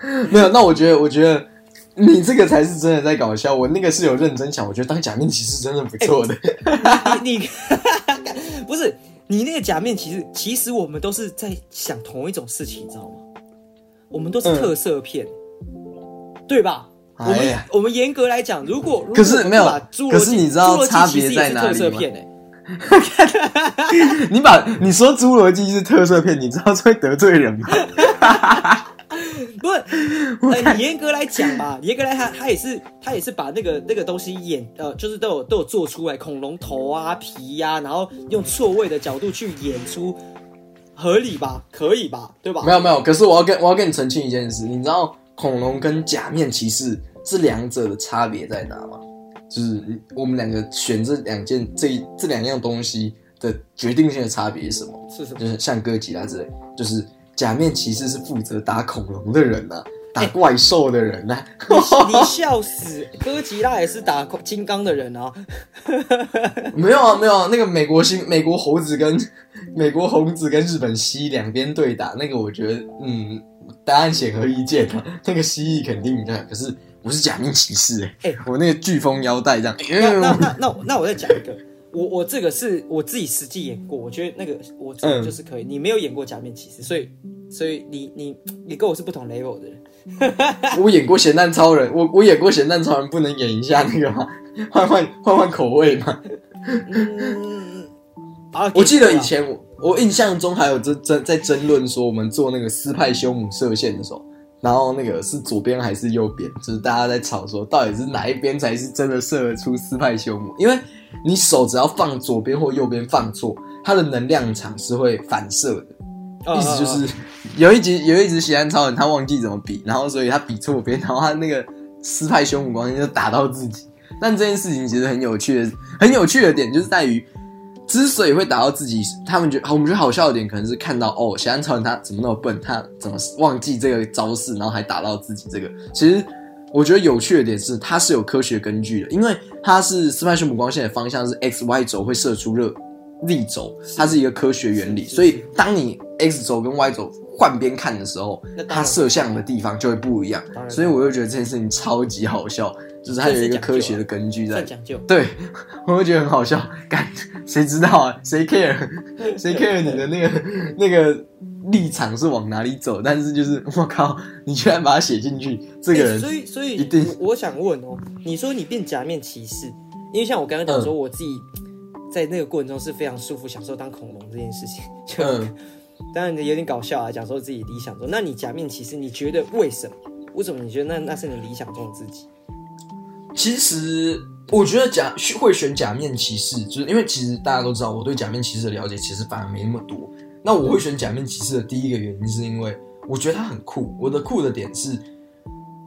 [laughs] 没有，那我觉得我觉得。[laughs] 你这个才是真的在搞笑，我那个是有认真想，我觉得当假面骑士真的不错的。[laughs] 欸、你 [laughs] 你不是你那个假面骑士，其实我们都是在想同一种事情，你知道吗？我们都是特色片，嗯、对吧？我们我们严格来讲，如果可是没有，可是你知道差别在哪里吗？你把你说侏罗纪是特色片，你知道会得罪人吗？[laughs] 不是，呃，严格来讲吧，[laughs] 严格来他他也是他也是把那个那个东西演呃，就是都有都有做出来，恐龙头啊皮呀、啊，然后用错位的角度去演出，合理吧？可以吧？对吧？没有没有，可是我要跟我要跟你澄清一件事，你知道恐龙跟假面骑士这两者的差别在哪吗？就是我们两个选这两件这这两样东西的决定性的差别是什么？是什么？就是像哥吉拉之类，就是。假面骑士是负责打恐龙的人呐、啊，打怪兽的人呐、啊欸。你笑死！哥吉拉也是打金刚的人啊。[laughs] 没有啊，没有啊。那个美国新美国猴子跟 [laughs] 美国猴子跟日本蜥蜴两边对打，那个我觉得，嗯，答案显而易见啊。[laughs] 那个蜥蜴肯定的，可是我是假面骑士哎、欸，哎、欸，我那个飓风腰带这样。那那那那我那我再讲一个。我我这个是我自己实际演过，我觉得那个我这个就是可以。嗯、你没有演过假面骑士，所以所以你你你跟我是不同 level 的人。[laughs] 我演过咸蛋超人，我我演过咸蛋超人，不能演一下那个吗？换换换换口味吗？嗯，好，我记得以前我我印象中还有争争在争论说，我们做那个斯派修姆射线的时候。然后那个是左边还是右边？就是大家在吵说，到底是哪一边才是真的射得出斯派修姆？因为你手只要放左边或右边放错，它的能量场是会反射的。意思就是有一集有一集喜安超人他忘记怎么比，然后所以他比错边，然后他那个斯派修姆光线就打到自己。但这件事情其实很有趣的，很有趣的点就是在于。之所以会打到自己，他们觉得我们觉得好笑的点，可能是看到哦，喜安超人他怎么那么笨，他怎么忘记这个招式，然后还打到自己这个。其实我觉得有趣的点是，它是有科学根据的，因为它是斯派修姆光线的方向是 x y 轴会射出热力轴，它是一个科学原理。所以当你 x 轴跟 y 轴换边看的时候，它射向的地方就会不一样。所以我就觉得这件事情超级好笑。就是它有一个科学的根据在，讲究。对，[laughs] 我会觉得很好笑。干，谁知道啊？谁 care？谁 care 你的那个那个立场是往哪里走？但是就是我靠，你居然把它写进去，这个人，所以所以一定。我想问哦，你说你变假面骑士，因为像我刚刚讲说，我自己在那个过程中是非常舒服，享受当恐龙这件事情。[laughs] 就当然有点搞笑啊，讲说自己理想中。那你假面骑士，你觉得为什么？为什么你觉得那那是你理想中的自己？其实我觉得假会选假面骑士，就是因为其实大家都知道，我对假面骑士的了解其实反而没那么多。那我会选假面骑士的第一个原因是因为我觉得他很酷。我的酷的点是，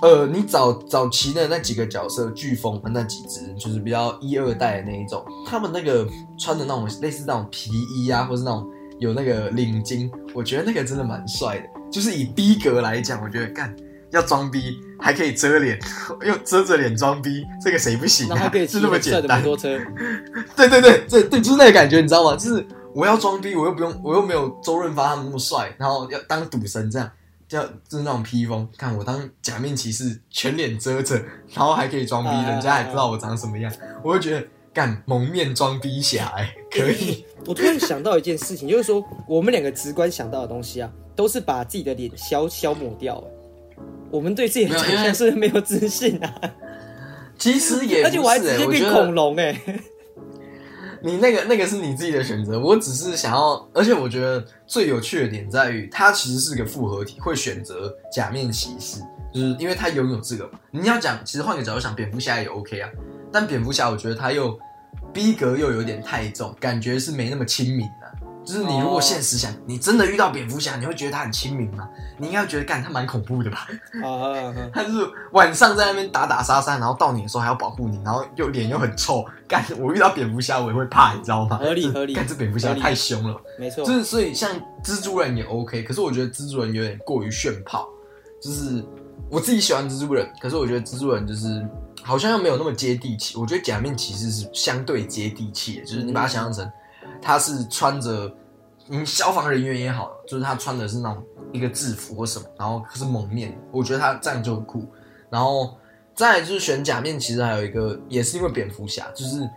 呃，你早早期的那几个角色，飓风的那几只，就是比较一二代的那一种，他们那个穿的那种类似那种皮衣啊，或是那种有那个领巾，我觉得那个真的蛮帅的。就是以逼格来讲，我觉得干。要装逼还可以遮脸，又遮着脸装逼，这个谁不行啊？[laughs] 是那么简单。对对对，这对就是那个感觉，你知道吗？就是我要装逼，我又不用，我又没有周润发他们那么帅，然后要当赌神这样，叫就是那种披风，看我当假面骑士，全脸遮着，然后还可以装逼，人家还知道我长什么样，我就觉得干蒙面装逼侠哎，可以。[laughs] 我突然想到一件事情，就是说我们两个直观想到的东西啊，都是把自己的脸消消抹掉。我们对自己的长相是没有自信啊。其实也、欸，而且我还直接变恐龙哎、欸。你那个那个是你自己的选择，我只是想要，而且我觉得最有趣的点在于，它其实是个复合体，会选择假面骑士，就是因为他拥有这个嘛。你要讲，其实换个角度想，蝙蝠侠也 OK 啊，但蝙蝠侠我觉得他又逼格又有点太重，感觉是没那么亲民的。就是你如果现实想，你真的遇到蝙蝠侠，你会觉得他很亲民吗？你应该觉得干他蛮恐怖的吧？[laughs] 他就是晚上在那边打打杀杀，然后到你的时候还要保护你，然后又脸又很臭。干我遇到蝙蝠侠我也会怕，你知道吗？合理合理。干这蝙蝠侠太凶了，没错。就是所以像蜘蛛人也 OK，可是我觉得蜘蛛人有点过于炫炮。就是我自己喜欢蜘蛛人，可是我觉得蜘蛛人就是好像又没有那么接地气。我觉得假面骑士是相对接地气的，就是你把它想象成。他是穿着，嗯，消防人员也好，就是他穿的是那种一个制服或什么，然后是蒙面，我觉得他这样就很酷。然后再来就是选假面，其实还有一个也是因为蝙蝠侠，就是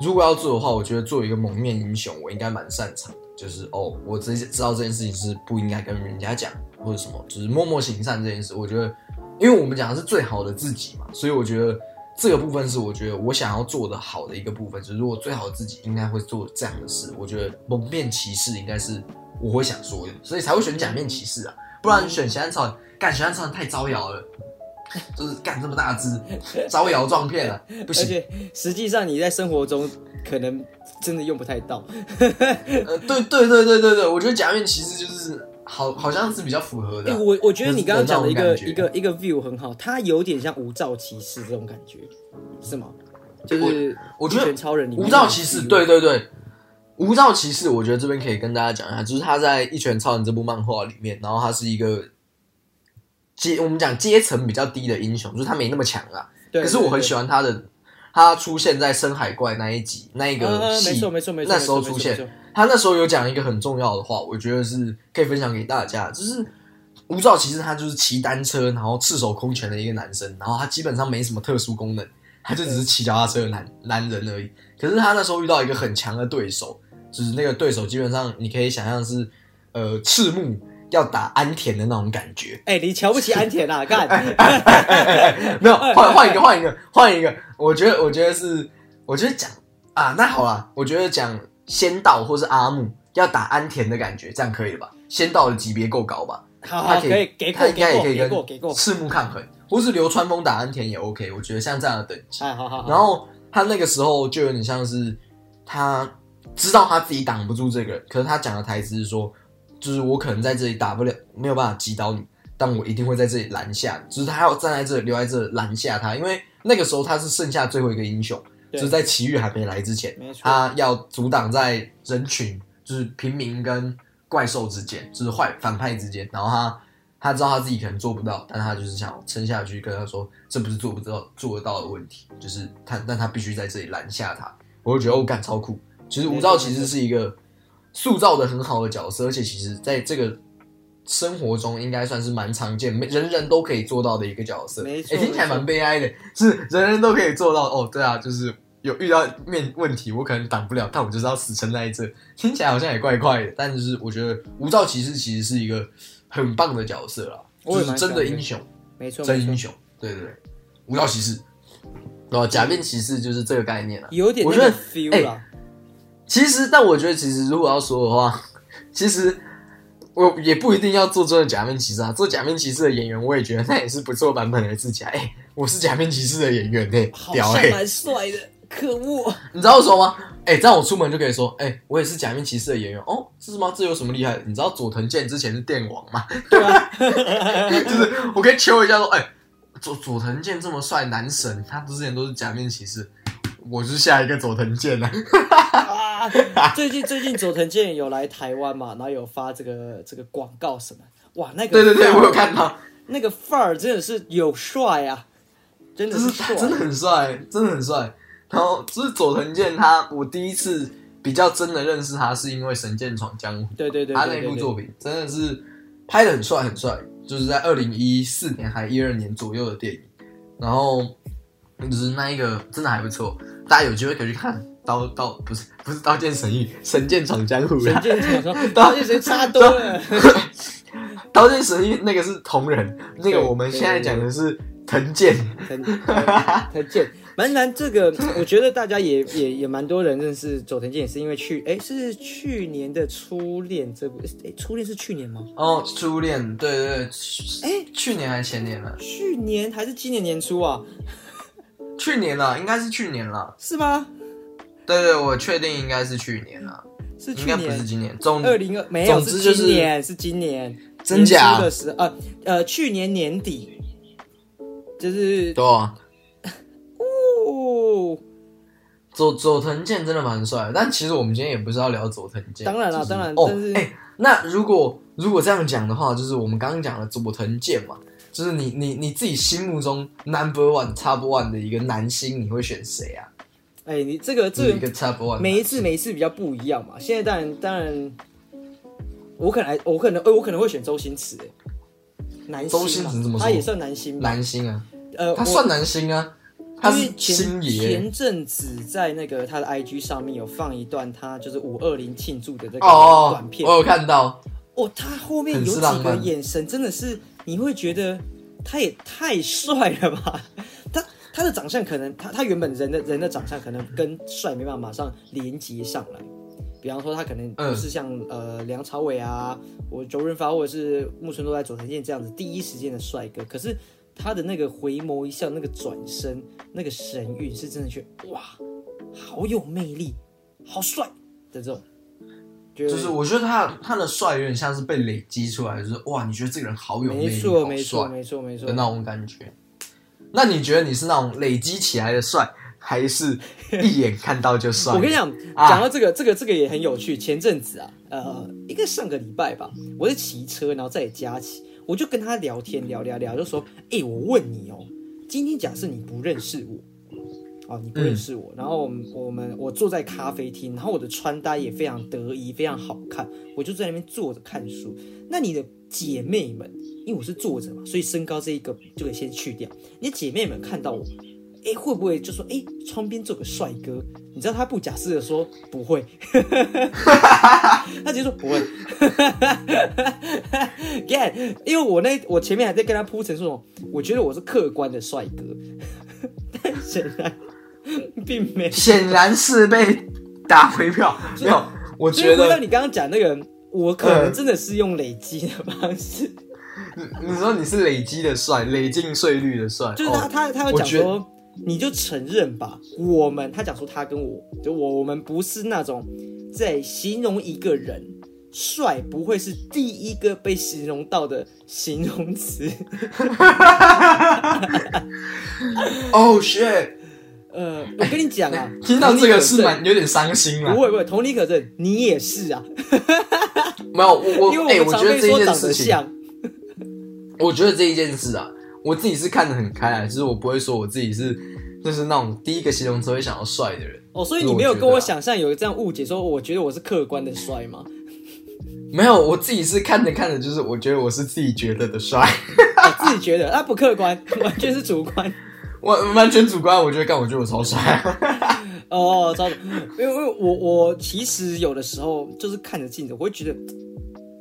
如果要做的话，我觉得做一个蒙面英雄，我应该蛮擅长。就是哦，我直接知道这件事情是不应该跟人家讲或者什么，就是默默行善这件事，我觉得，因为我们讲的是最好的自己嘛，所以我觉得。这个部分是我觉得我想要做的好的一个部分，就是如果最好的自己应该会做这样的事。我觉得蒙面骑士应该是我会想说的，所以才会选假面骑士啊，不然选咸蛋超人，干咸蛋超人太招摇了，[laughs] 就是干这么大只，招摇撞骗了，不行。而且实际上你在生活中可能真的用不太到。[laughs] 呃，对对对对对对，我觉得假面骑士就是。好，好像是比较符合的、啊。我我觉得你刚刚讲的一个一个一个 view 很好，它有点像无照骑士这种感觉，是吗？就是我觉得超人里面无照骑士，对对对，无照骑士，我觉得这边可以跟大家讲一下，就是他在《一拳超人》这部漫画里面，然后他是一个阶我们讲阶层比较低的英雄，就是他没那么强啊。对，可是我很喜欢他的。他出现在深海怪那一集那一个戏，没错没错没错，那时候出现，他那时候有讲一个很重要的话，我觉得是可以分享给大家，就是吴照其实他就是骑单车，然后赤手空拳的一个男生，然后他基本上没什么特殊功能，他就只是骑脚踏车的男男人而已。可是他那时候遇到一个很强的对手，就是那个对手基本上你可以想象是呃赤木。要打安田的那种感觉，哎、欸，你瞧不起安田啊？[laughs] 干，没有，换换一个，换一个，换一个。我觉得，我觉得是，我觉得讲啊，那好了，我觉得讲仙道或是阿木要打安田的感觉，这样可以了吧？仙道的级别够高吧？好，好，可以，可以给过，他应该也可以跟赤木抗衡，或是流川枫打安田也 OK。我觉得像这样的等级，哎，好好好。然后他那个时候就有点像是他知道他自己挡不住这个，可是他讲的台词是说。就是我可能在这里打不了，没有办法击倒你，但我一定会在这里拦下。就是他要站在这里，留在这里拦下他，因为那个时候他是剩下最后一个英雄，就是在奇遇还没来之前，他要阻挡在人群，就是平民跟怪兽之间，就是坏反派之间。然后他他知道他自己可能做不到，但他就是想撑下去，跟他说这不是做不到做得到的问题，就是他但他必须在这里拦下他。我就觉得我干超酷。其实吴照其实是一个。塑造的很好的角色，而且其实在这个生活中应该算是蛮常见，人人都可以做到的一个角色。没错，欸，听起来蛮悲哀的，是人人都可以做到。哦，对啊，就是有遇到面问题，我可能挡不了，但我就是要死撑在这。听起来好像也怪怪的，但是我觉得无照骑士其实是一个很棒的角色啦，就是真的英雄，没错，真英雄。对对对，无照骑士，哦，假面骑士就是这个概念了，有点我觉得 feel 啦。其实，但我觉得，其实如果要说的话，[laughs] 其实我也不一定要做真的假面骑士啊。做假面骑士的演员，我也觉得那也是不错版本的自己啊。哎、欸，我是假面骑士的演员哎、欸，屌哎、欸，蛮帅的，可恶！你知道为什么吗？哎、欸，这样我出门就可以说，哎、欸，我也是假面骑士的演员哦。是吗？这有什么厉害的？你知道佐藤健之前是电王吗？对啊，[laughs] 就是我可以求一下说，哎、欸，佐佐藤健这么帅男神，他之前都是假面骑士。我是下一个佐藤健啊，啊！最近最近佐藤健有来台湾嘛，然后有发这个这个广告什么？哇，那个对对对，我有看到，那个范儿真的是有帅啊，真的是帅，真的很帅，真的很帅。然后就是佐藤健他，我第一次比较真的认识他，是因为《神剑闯江湖》。对对对，他那部作品真的是拍的很帅很帅。就是在二零一四年还一二年左右的电影，然后就是那一个真的还不错，大家有机会可以去看。刀刀不是不是刀剑神域，神剑闯江湖。神剑闯江湖，[laughs] 刀剑神域差多了。[laughs] 刀剑神域那个是同人，那个我们现在讲的是藤剑。藤藤剑，[laughs] 蛮难。这个我觉得大家也也也蛮多人认识佐藤健，也是因为去哎是去年的初恋这部哎初恋是去年吗？哦，初恋对对对，哎去年还是前年了？去年还是今年年初啊？去年了，应该是去年了，是吗？对对，我确定应该是去年了，是应该不是今年。总二零二没有，总之就是今年，是今年，真假？的时呃呃，去年年底，就是对啊，[laughs] 哦，佐佐藤健真的蛮帅的，但其实我们今天也不是要聊佐藤健，当然了，当然哦，但是哎，那如果如果这样讲的话，就是我们刚刚讲的佐藤健嘛，就是你你你自己心目中 number one top one 的一个男星，你会选谁啊？哎、欸，你这个这个 top one，每一次每一次比较不一样嘛。现在当然当然，我可能我可能我可能会选周星驰，男星，周星驰怎么说？他也算男星，男星啊，呃，他算男星啊，他是星爷。前阵子在那个他的 IG 上面有放一段他就是五二零庆祝的这个短片，我有看到。哦，他后面有几个眼神真的是你会觉得他也太帅了吧？[laughs] 他。他的长相可能，他他原本人的人的长相可能跟帅没办法马上连接上来，比方说他可能不是像、嗯、呃梁朝伟啊，我周润发或者是木村拓哉、佐藤健这样子第一时间的帅哥，可是他的那个回眸一笑、那个转身、那个神韵，是真的觉得哇，好有魅力，好帅的这种，就是我觉得他他的帅有点像是被累积出来的，就是哇，你觉得这个人好有魅力，没错没错没错没错的那种感觉。那你觉得你是那种累积起来的帅，还是一眼看到就帅？[laughs] 我跟你讲，讲到这个，这个，这个也很有趣。前阵子啊，呃，应该上个礼拜吧，我在骑车，然后在家骑，我就跟他聊天，聊聊聊，就说：“哎、欸，我问你哦，今天假设你不认识我。”哦，你不认识我，嗯、然后我们我们我坐在咖啡厅，然后我的穿搭也非常得意，非常好看，我就在那边坐着看书。那你的姐妹们，因为我是坐着嘛，所以身高这一个就可以先去掉。你的姐妹们看到我，哎，会不会就说，哎，窗边坐个帅哥？你知道他不假思的说不会，[laughs] 他直接说不会。Get，因为我那我前面还在跟他铺陈说，我觉得我是客观的帅哥，[laughs] 但显然。[laughs] 并没，显然是被打回票。[laughs] 没有，我觉得。你刚刚讲那个，我可能真的是用累积的方式。你 [laughs] 你说你是累积的帅，累进税率的帅，就是他他他会讲说，你就承认吧。我们他讲说他跟我就我我们不是那种在形容一个人帅不会是第一个被形容到的形容词。Oh shit！呃，我跟你讲啊，[laughs] 听到这个是蛮有点伤心了。不会不会，同理可证，你也是啊。[laughs] 没有我我，[laughs] 哎、欸，我觉得这一件事情，像我觉得这一件事啊，我自己是看得很开啊，就是我不会说我自己是就是那种第一个形容词会想要帅的人。哦，所以你没有跟我想象有这样误解，说我觉得我是客观的帅吗？没有，我自己是看着看着，就是我觉得我是自己觉得的帅，哦，自己觉得，那不客观，完全是主观。我完全主观，我觉得干，我觉得我超帅。[laughs] 哦，超，因为因为我我其实有的时候就是看着镜子，我会觉得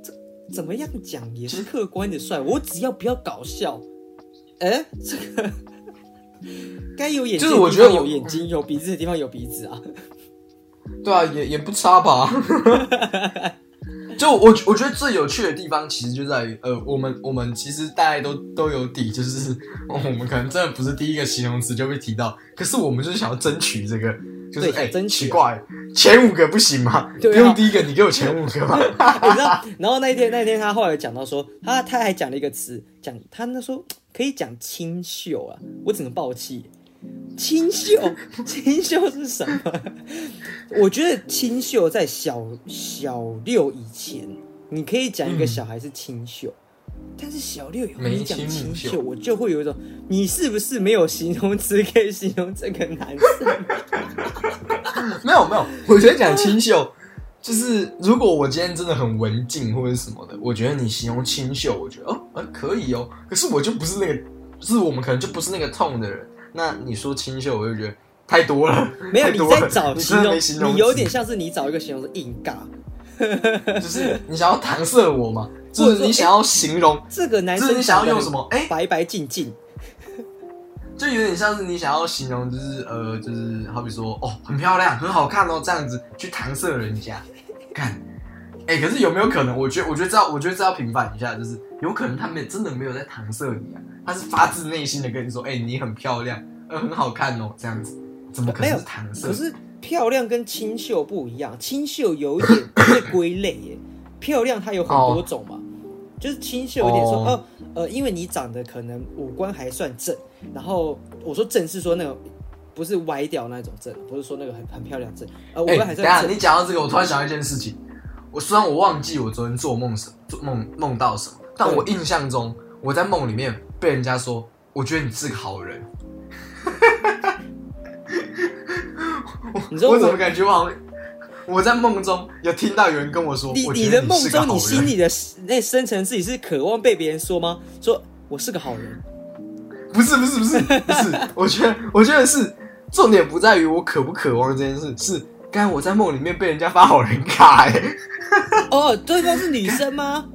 这怎么样讲也是客观的帅。我只要不要搞笑，[laughs] 哎，这 [laughs] 个该有眼睛就是我觉得有眼睛，有鼻子的地方有鼻子啊。对啊，也也不差吧。就我我觉得最有趣的地方，其实就在于，呃，我们我们其实大家都都有底，就是我们可能真的不是第一个形容词就被提到，可是我们就是想要争取这个，就是哎，真、欸、奇怪，前五个不行吗？不用第一个，你给我前五个嘛。[laughs] 你知道？然后那一天那一天他后来讲到说，他他还讲了一个词，讲他那说可以讲清秀啊，我只能爆气。清秀，[laughs] 清秀是什么？我觉得清秀在小小六以前，你可以讲一个小孩是清秀，嗯、但是小六以后你讲清秀，我就会有一种，你是不是没有形容词可以形容这个男生？[laughs] 没有没有，我觉得讲清秀，就是如果我今天真的很文静或者什么的，我觉得你形容清秀，我觉得哦。呃，可以哦。可是我就不是那个，就是我们可能就不是那个 tone 的人。那你说清秀，我就觉得太多了。没有，你在找形容，形容你有点像是你找一个形容词硬尬，[laughs] 就是你想要搪塞我吗？就是你想要形容这个男生，就是你想要用什么？哎，白白净净。[laughs] 就有点像是你想要形容，就是呃，就是好比说，哦，很漂亮，很好看哦，这样子去搪塞人家，看，哎，可是有没有可能？我觉得，我觉得这要，我觉得这要平反一下，就是有可能他们真的没有在搪塞你啊，他是发自内心的跟你说，哎，你很漂亮，呃，很好看哦，这样子，怎么可能是搪塞？可是漂亮跟清秀不一样，清秀有一点被归类耶，漂亮它有很多种嘛。哦就是清秀有点说，哦，呃，因为你长得可能五官还算正，然后我说正是说那个不是歪掉那种正，不是说那个很很漂亮正，呃，五官还算正。欸，等下你讲到这个，我突然想到一件事情，[laughs] 我虽然我忘记我昨天做梦什做梦梦到什么，但我印象中我在梦里面被人家说，我觉得你是个好人。你说我，我怎么感觉我好像？我在梦中有听到有人跟我说：“你你的梦中，你心里的那深层自己是渴望被别人说吗？说我是个好人？不是不是不是不是，我觉得我觉得是重点不在于我渴不渴望这件事，是刚才我在梦里面被人家发好人卡哎。[laughs] 哦，对方是女生吗？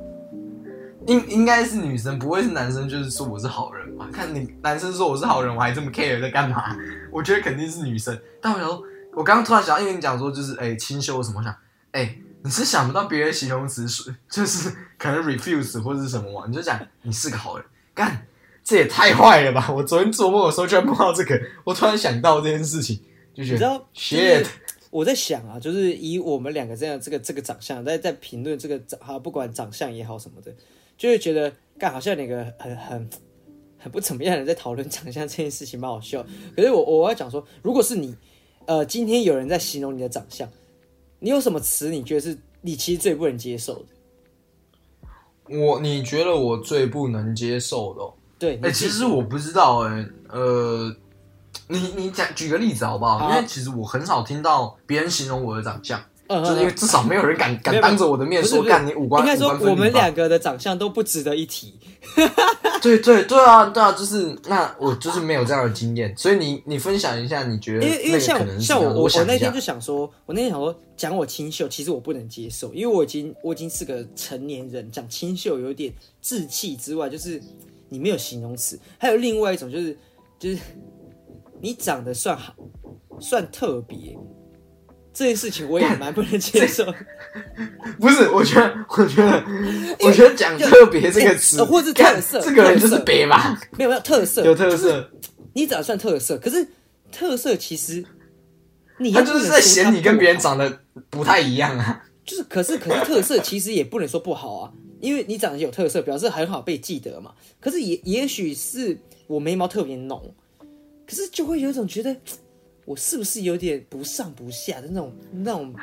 应应该是女生，不会是男生，就是说我是好人吧？看你男生说我是好人，我还这么 care 在干嘛？我觉得肯定是女生，但我想说。我刚刚突然想到，因为你讲说就是哎、欸、清修什么，我想哎、欸、你是想不到别的形容词是就是可能 refuse 或者是什么嘛？你就讲你是个好人，干这也太坏了吧！我昨天做梦的时候居然梦到这个，我突然想到这件事情，就觉得 shit。我在想啊，就是以我们两个这样这个这个长相，在在评论这个长哈，不管长相也好什么的，就会觉得干好像那个很很很不怎么样的人在讨论长相这件事情，蛮好笑。可是我我要讲说，如果是你。呃，今天有人在形容你的长相，你有什么词？你觉得是你其实最不能接受的？我，你觉得我最不能接受的？对，哎、欸，其实我不知道、欸，哎，呃，你你讲举个例子好不好？因为其实我很少听到别人形容我的长相。嗯，就是因为至少没有人敢敢当着我的面说干你五官。应该说我们两个的长相都不值得一提。[laughs] 对对对啊对啊，就是那我就是没有这样的经验，所以你你分享一下，你觉得因为因为像像我我我那天就想说，我那天想说讲我清秀，其实我不能接受，因为我已经我已经是个成年人，讲清秀有点稚气之外，就是你没有形容词，还有另外一种就是就是你长得算好，算特别。这件事情我也蛮不能接受。[laughs] 不是，我觉得，我觉得，我觉得讲特别这个词，或是特色，这个人就是别吧？没有没有特色，有特色。你长得算特色，可是特色其实你他就是在嫌你跟别人长得不太一样啊。就是，可是可是特色其实也不能说不好啊，因为你长得有特色，表示很好被记得嘛。可是也也许是我眉毛特别浓，可是就会有一种觉得。[tsk] 我是不是有点不上不下的那种、那种、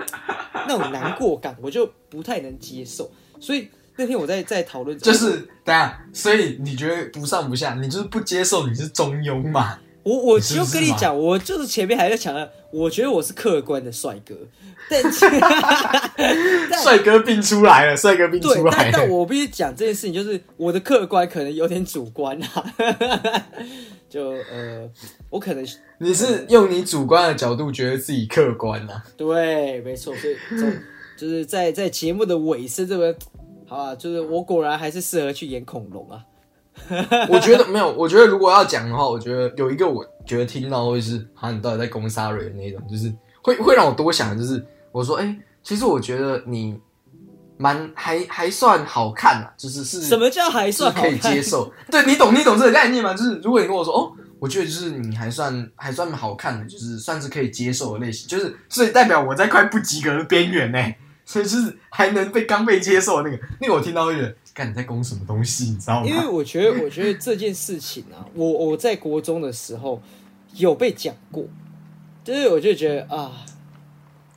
那种难过感？我就不太能接受。所以那天我在在讨论，就是等下，所以你觉得不上不下，你就是不接受你是中庸嘛？我我就跟你讲，我就是前面还在讲了，我觉得我是客观的帅哥，[laughs] [laughs] 但帅哥病出来了，帅哥病出来了。但，但我必须讲这件事情，就是我的客观可能有点主观啊。[laughs] 就呃，我可能你是用你主观的角度觉得自己客观啊？对，没错，所以就是在在节目的尾声这边，好啊，就是我果然还是适合去演恐龙啊。[laughs] 我觉得没有，我觉得如果要讲的话，我觉得有一个，我觉得听到会是，好，你到底在攻杀人的那种，就是会会让我多想，就是我说，哎、欸，其实我觉得你蛮还还算好看啊，就是是什么叫还算可以接受？对，你懂你懂这个概念吗？就是如果你跟我说，哦，我觉得就是你还算还算好看的，就是算是可以接受的类型，就是所以代表我在快不及格的边缘呢，所以就是还能被刚被接受的那个，那个我听到会觉得，看你在攻什么东西，你知道吗？因为我觉得，我觉得这件事情啊，我我在国中的时候有被讲过，就是我就觉得啊，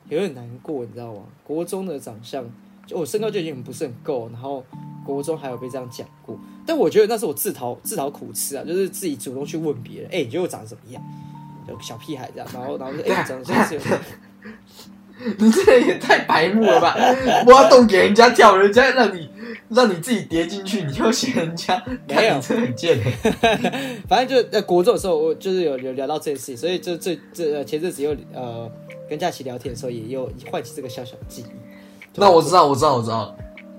有点难过，你知道吗？国中的长相，就我身高就已经不是很够，然后国中还有被这样讲过，但我觉得那是我自讨自讨苦吃啊，就是自己主动去问别人，哎、你觉得我长得怎么样？就小屁孩这样，然后然后说，哎、欸，长得像是有点。[laughs] 你这也太白目了吧！挖洞给人家跳，人家让你让你自己跌进去，你又嫌人家 [laughs] 看你这很贱、欸。[laughs] 反正就在国中的时候，我就是有有聊到这件事情，所以就这这前阵子又呃跟佳琪聊天的时候，也有唤起这个小小的记忆。那我知道，我知道，我知道。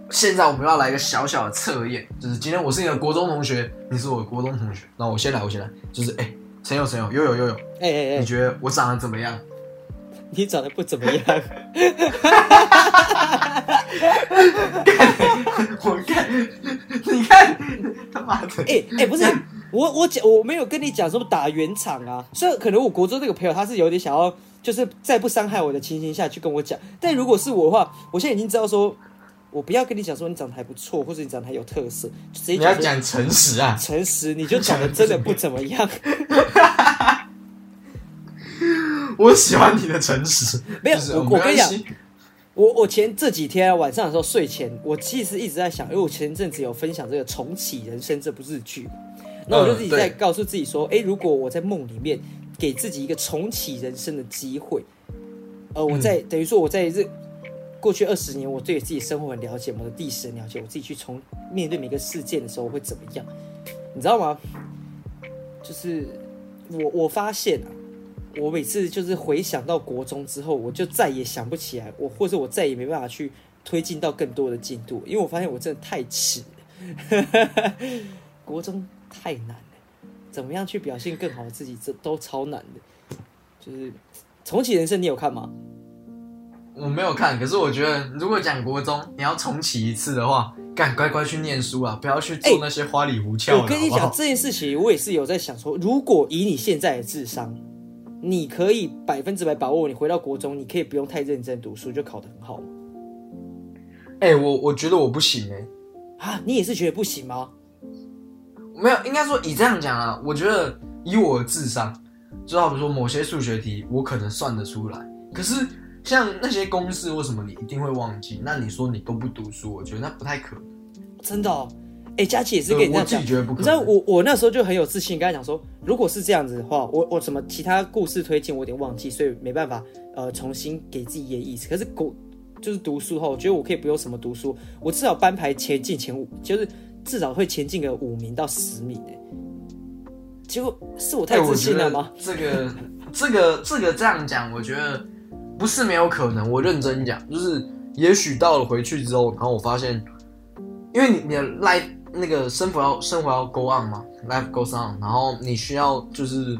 现在我们要来一个小小的测验，就是今天我是你的国中同学，你是我的国中同学，那我先来，我先来，就是哎，陈友，陈友，悠悠，悠悠，哎哎哎，你觉得我长得怎么样？你长得不怎么样。我看，你看，他妈的！哎哎，不是，我我讲，我没有跟你讲说打圆场啊。所以可能我国中这个朋友他是有点想要，就是在不伤害我的情形下去跟我讲。但如果是我的话，我现在已经知道说，我不要跟你讲说你长得还不错，或者你长得还有特色，就直接讲。你要讲诚实啊，诚实，你就长得真的不怎么样。[laughs] 我喜欢你的诚实。[laughs] 没有，我我跟你讲，我我前这几天晚上的时候睡前，我其实一直在想，因为我前阵子有分享这个《重启人生》这部日剧，那我就自己在告诉自己说，哎、呃，如果我在梦里面给自己一个重启人生的机会，呃，我在、嗯、等于说我在这过去二十年，我对自己生活很了解，我的历史很了解，我自己去从面对每个事件的时候会怎么样，你知道吗？就是我我发现啊。我每次就是回想到国中之后，我就再也想不起来，我或者我再也没办法去推进到更多的进度，因为我发现我真的太迟了。国中太难了，怎么样去表现更好的自己，这都超难的。就是重启人生，你有看吗？我没有看，可是我觉得如果讲国中你要重启一次的话，赶乖乖去念书啊，不要去做那些花里胡哨。欸，我跟你讲这件事情，我也是有在想说，如果以你现在的智商。你可以百分之百把握，你回到国中，你可以不用太认真读书就考得很好吗？哎、欸，我我觉得我不行哎、欸。啊，你也是觉得不行吗？没有，应该说以这样讲啊，我觉得以我的智商，就好比说某些数学题，我可能算得出来。可是像那些公式，为什么你一定会忘记？那你说你都不读书，我觉得那不太可能。真的哦。哎，佳琪也是跟你这样讲，你知道我我那时候就很有自信，跟他讲说，如果是这样子的话，我我什么其他故事推荐我有点忘记，所以没办法呃重新给自己一个意思。可是国就是读书后，我觉得我可以不用什么读书，我至少班排前进前五，就是至少会前进个五名到十名哎。结果是我太自信了吗？这个这个这个这样讲，我觉得不是没有可能。我认真讲，就是也许到了回去之后，然后我发现，因为你你的 life。那个生活要生活要 go on 嘛，life goes on，然后你需要就是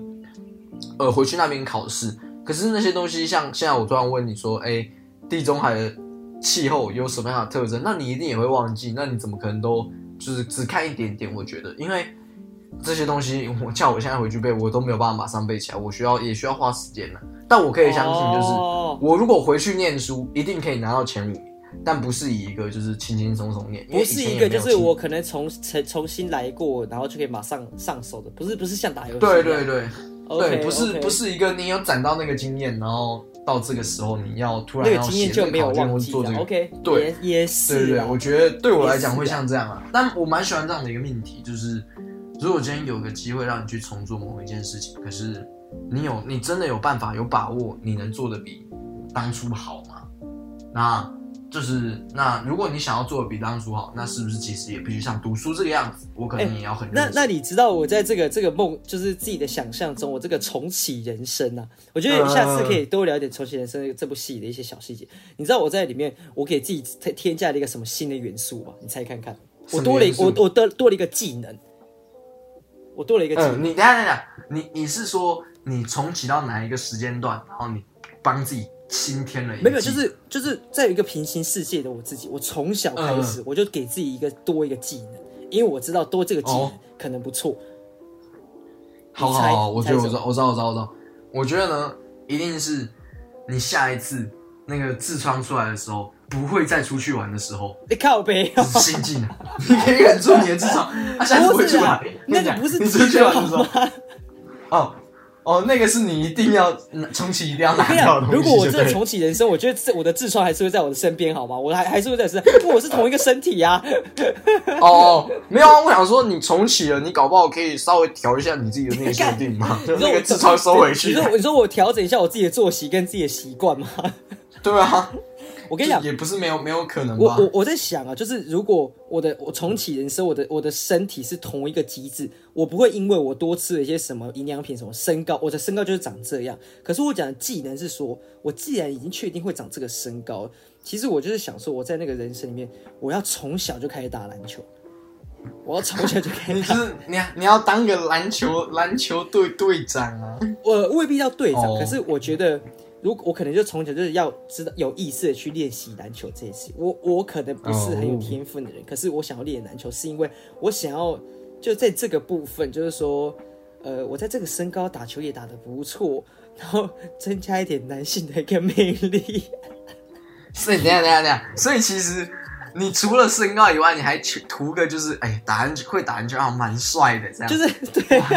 呃回去那边考试。可是那些东西，像现在我突然问你说，哎，地中海的气候有什么样的特征？那你一定也会忘记。那你怎么可能都就是只看一点点？我觉得，因为这些东西，我叫我现在回去背，我都没有办法马上背起来。我需要也需要花时间的。但我可以相信，就是、oh. 我如果回去念书，一定可以拿到前五。但不是以一个就是轻轻松松念，不是一个就是我可能重重重新来过，然后就可以马上上手的，不是不是像打游戏。对对对，okay, 对，不是.不是一个你有攒到那个经验，然后到这个时候你要突然要写这个考卷或做这个，OK，对，也是，对对对，我觉得对我来讲会像这样啊。但我蛮喜欢这样的一个命题，就是如果今天有个机会让你去重做某一件事情，可是你有你真的有办法有把握你能做的比当初好吗？那。就是那，如果你想要做的比当初好，那是不是其实也必须像读书这个样子？我可能也要很、欸、那那你知道我在这个这个梦，就是自己的想象中，我这个重启人生啊，我觉得下次可以多聊一点重启人生这部戏的一些小细节。你知道我在里面，我给自己添添加了一个什么新的元素吗？你猜看看，我多了一我我多多了一个技能，我多了一个技能。嗯、你等下等下，你你是说你重启到哪一个时间段，然后你帮自己？新添了没有，就是就是在一个平行世界的我自己，我从小开始我就给自己一个多一个技能，因为我知道多这个技能可能不错。好好好，我觉得我知道，我知道，我知道，我知道。我觉得呢，一定是你下一次那个痔疮出来的时候，不会再出去玩的时候。你 [laughs] 靠北，新技能，你可以忍住你的痔疮，他下次不会出来。[laughs] 那个不是你出去玩的时候。哦。哦，那个是你一定要重启，一定要拿掉的东西。如果我真的重启人生，我觉得我的痔疮还是会在我的身边，好吗？我还还是会在身边，因为我是同一个身体呀、啊。[laughs] 哦，没有啊，我想说你重启了，你搞不好可以稍微调一下你自己的那个设定嘛，[laughs] 就那个痔疮收回去。你说你说我调整一下我自己的作息跟自己的习惯吗？[laughs] 对啊，我跟你讲，也不是没有没有可能吧。我我我在想啊，就是如果我的我重启人生，我的我的身体是同一个机制，我不会因为我多吃了一些什么营养品，什么身高，我的身高就是长这样。可是我讲的技能是说，我既然已经确定会长这个身高，其实我就是想说，我在那个人生里面，我要从小就开始打篮球。我要从小就开始。你是你你要当个篮球篮球队队长啊？我未必要队长，oh. 可是我觉得，如果我可能就从小就是要知道有意识的去练习篮球这件事。我我可能不是很有天分的人，oh. 可是我想要练篮球，是因为我想要就在这个部分，就是说，呃，我在这个身高打球也打得不错，[laughs] 然后增加一点男性的一个魅力。所以等下等下等下，所以其实。你除了身高以外，你还图个就是，哎、欸，打篮球会打篮球好像蛮帅的这样。就是对、啊，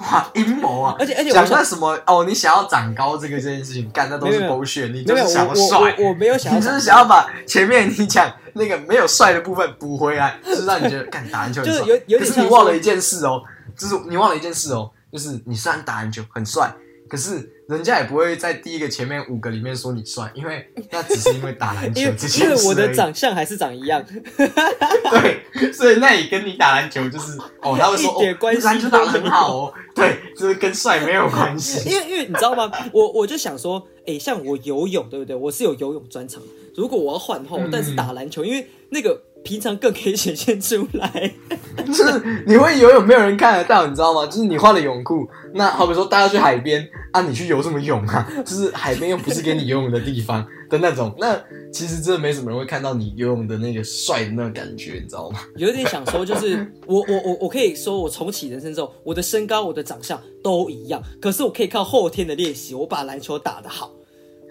哇，阴谋啊！而且而且讲那什么哦，你想要长高这个这件事情，干那都是狗血。你就是想要帅，我没有想要，你就是想要把前面你讲那个没有帅的部分补回来，就是让你觉得干打篮球很帅。就是有有点，可是你忘了一件事哦，就是你忘了一件事哦，就是你虽然打篮球很帅，可是。人家也不会在第一个前面五个里面说你帅，因为 [laughs] 那只是因为打篮球这件事。因为我的长相还是长一样。[laughs] 对，所以那也跟你打篮球就是 [laughs] 哦，他会说哦，篮球打得很好哦。对，就是跟帅没有关系。因为因为你知道吗？我我就想说，哎、欸，像我游泳对不对？我是有游泳专长。如果我要换后，但是打篮球，因为那个。平常更可以显现出来，[laughs] 就是你会游泳，没有人看得到，你知道吗？就是你换了泳裤，那好比说大家去海边啊，你去游什么泳啊？[laughs] 就是海边又不是给你游泳的地方的那种，那其实真的没什么人会看到你游泳的那个帅的那个感觉，你知道吗？有点想说，就是 [laughs] 我我我我可以说，我重启人生之后，我的身高、我的长相都一样，可是我可以靠后天的练习，我把篮球打得好。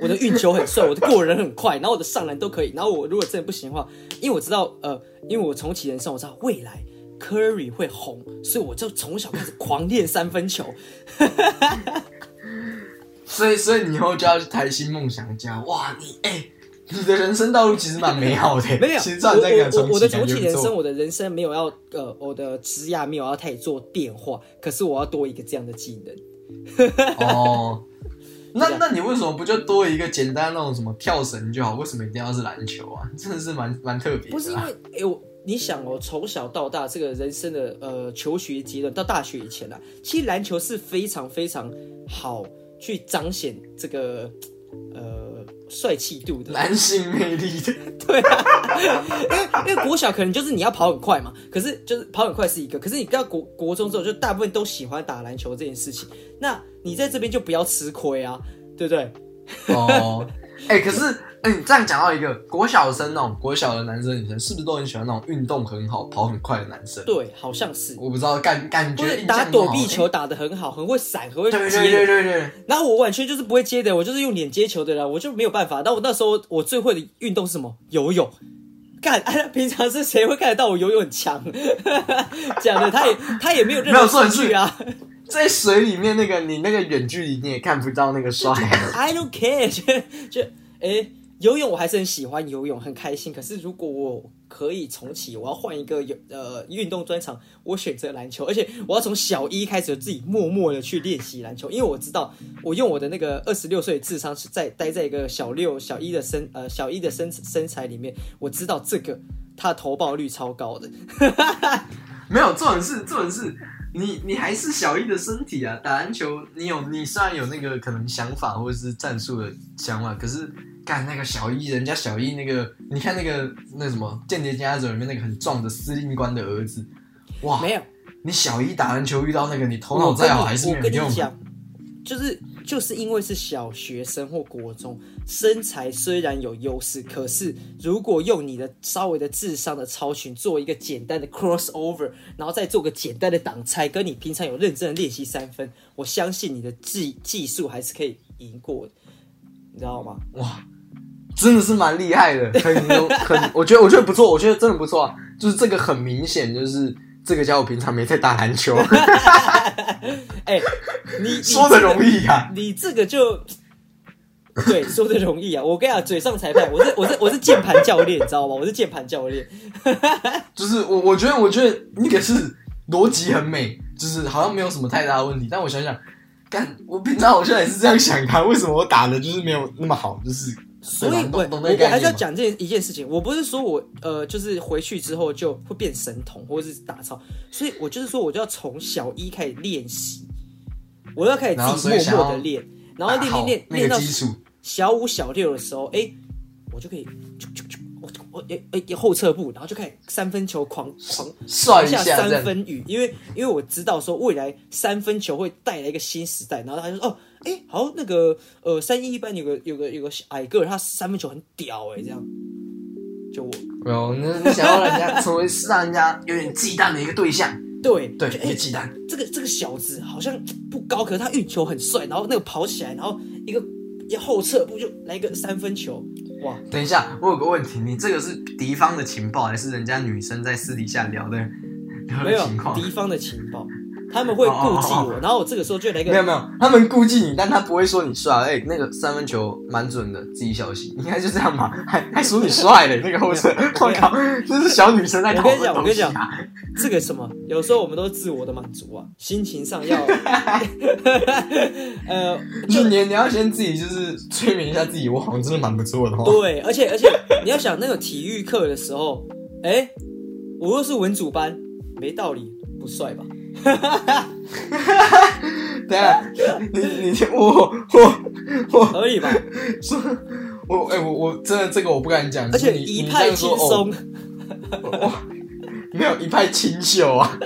我的运球很帅，我的过人很快，然后我的上篮都可以。然后我如果真的不行的话，因为我知道，呃，因为我重启人生，我知道未来 Curry 会红，所以我就从小开始狂练三分球。[laughs] 所以，所以你以后就要去台新梦想家。哇，你哎、欸，你的人生道路其实蛮美好的。[laughs] 没有，其实在我我我的重启人生，我的人生没有要呃，我的职业没有要太做变化，可是我要多一个这样的技能。[laughs] 哦。那那你为什么不就多一个简单那种什么跳绳就好？为什么一定要是篮球啊？[laughs] 真的是蛮蛮特别的。不是因为哎、欸，我你想哦，从小到大这个人生的呃求学阶段到大学以前啊，其实篮球是非常非常好去彰显这个呃帅气度的男性魅力的。[laughs] 对啊，因为因为国小可能就是你要跑很快嘛，可是就是跑很快是一个，可是你到国国中之后，就大部分都喜欢打篮球这件事情。那你在这边就不要吃亏啊，对不对？哦，哎、欸，可是，哎、欸，你这样讲到一个国小生那种国小的男生女生，是不是都很喜欢那种运动很好、跑很快的男生？对，好像是。我不知道，感感觉打躲避球打得很好，欸、很会闪，很会接。对对对对对。然后我完全就是不会接的，我就是用脸接球的啦，我就没有办法。但我那时候我最会的运动是什么？游泳。干，哎，平常是谁会看得到我游泳很强？[laughs] 讲的他也他也没有任何证据啊。在水里面，那个你那个远距离你也看不到那个帅。I don't care，就就哎、欸，游泳我还是很喜欢游泳，很开心。可是如果我可以重启，我要换一个有呃运动专长，我选择篮球，而且我要从小一开始自己默默的去练习篮球，因为我知道我用我的那个二十六岁的智商是在待在一个小六小一的身呃小一的身身材里面，我知道这个他的投报率超高的。[laughs] 没有，这种事，这种事。你你还是小一的身体啊，打篮球你有你虽然有那个可能想法或者是战术的想法，可是干那个小一，人家小一那个，你看那个那什么《间谍家族》里面那个很壮的司令官的儿子，哇，没有，你小一打篮球遇到那个，你头脑再好还是没有用，就是。就是因为是小学生或国中，身材虽然有优势，可是如果用你的稍微的智商的超群做一个简单的 crossover，然后再做个简单的挡拆，跟你平常有认真的练习三分，我相信你的技技术还是可以赢过的，你知道吗？哇，真的是蛮厉害的，很很，我觉得我觉得不错，我觉得真的不错啊，就是这个很明显就是。这个家伙平常没在打篮球，[laughs] 哎、欸，你，你说的容易啊，你这个就对，说的容易啊。我跟你讲，嘴上裁判，我是我是我是键盘教练，你知道吗？我是键盘教练，[laughs] [laughs] 就是我我觉得我觉得那个是逻辑很美，就是好像没有什么太大的问题。但我想想，干，我平常好像也是这样想，他为什么我打的就是没有那么好，就是。所以我我我还是要讲这件一件事情，我不是说我呃就是回去之后就会变神童或者是打操，所以我就是说我就要从小一开始练习，我要开始自己默默的练，然后练练练练到小五小六的时候，哎、欸，我就可以。我我诶诶，后撤步，然后就开始三分球狂狂下三分雨，因为因为我知道说未来三分球会带来一个新时代，然后他就说哦，哎，好，那个呃三一一班有个有个有个矮个，他三分球很屌哎，这样，就我，哦，那你想要人家成为是让人家有点忌惮的一个对象，对对，哎，忌惮，这个这个小子好像不高，可是他运球很帅，然后那个跑起来，然后一个一后撤步就来一个三分球。哇，等一下，我有个问题，你这个是敌方的情报，还是人家女生在私底下聊的聊的情况？没有，敌方的情报，他们会顾忌我，oh, oh, oh. 然后我这个时候就来个没有没有，他们顾忌你，但他不会说你帅，哎、欸，那个三分球蛮准的，自己小心，应该就这样吧，还还说你帅嘞，[laughs] 那个后生，我靠，这是小女生在、啊、我跟你讲，我跟你讲，这个什么，有时候我们都是自我的满足啊，心情上要 [laughs] [laughs] 呃，就你你要先自己就是催眠一下自己，我好像真的蛮不错的哦。对，而且而且你要想那个体育课的时候，哎、欸，我又是文组班，没道理不帅吧？[laughs] 等下，你你我我我可以吧？[laughs] 说，我哎、欸、我我真的这个我不敢讲，而且一派轻松。没有一派清秀啊！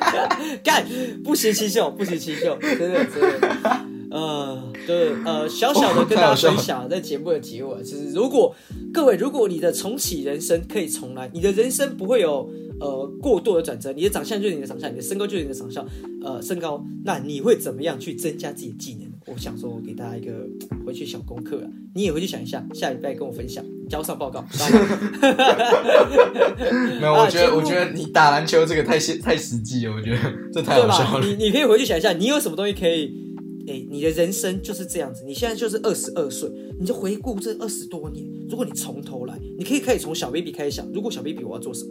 [laughs] 干，不行清秀，不行清秀，真的真的。呃，对，呃，小小的跟大家分享，在节目的结尾，就是如果各位，如果你的重启人生可以重来，你的人生不会有呃过度的转折，你的长相就是你的长相，你的身高就是你的长相，呃，身高，那你会怎么样去增加自己的技能？我想说，我给大家一个回去小功课啊，你也回去想一下，下礼拜跟我分享，交上报告。[laughs] 没有，我觉得、啊、我觉得你打篮球这个太现 [laughs] 太实际了，我觉得这太好笑了。你你可以回去想一下，你有什么东西可以？哎、欸，你的人生就是这样子，你现在就是二十二岁，你就回顾这二十多年。如果你从头来，你可以开始从小 baby 开始想，如果小 baby 我要做什么？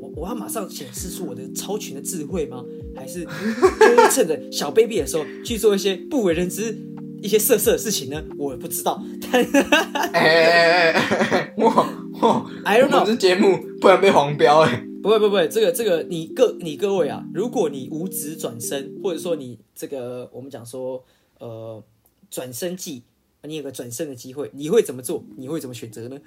我我要马上显示出我的超群的智慧吗？还是就是趁着小 baby 的时候去做一些不为人知、一些色色的事情呢？我也不知道。哎哎哎！我我 I don't know，这节目不然被黄标哎、欸！不会不会这个这个你各你各位啊，如果你无职转生，或者说你这个我们讲说呃转生季，你有个转生的机会，你会怎么做？你会怎么选择呢？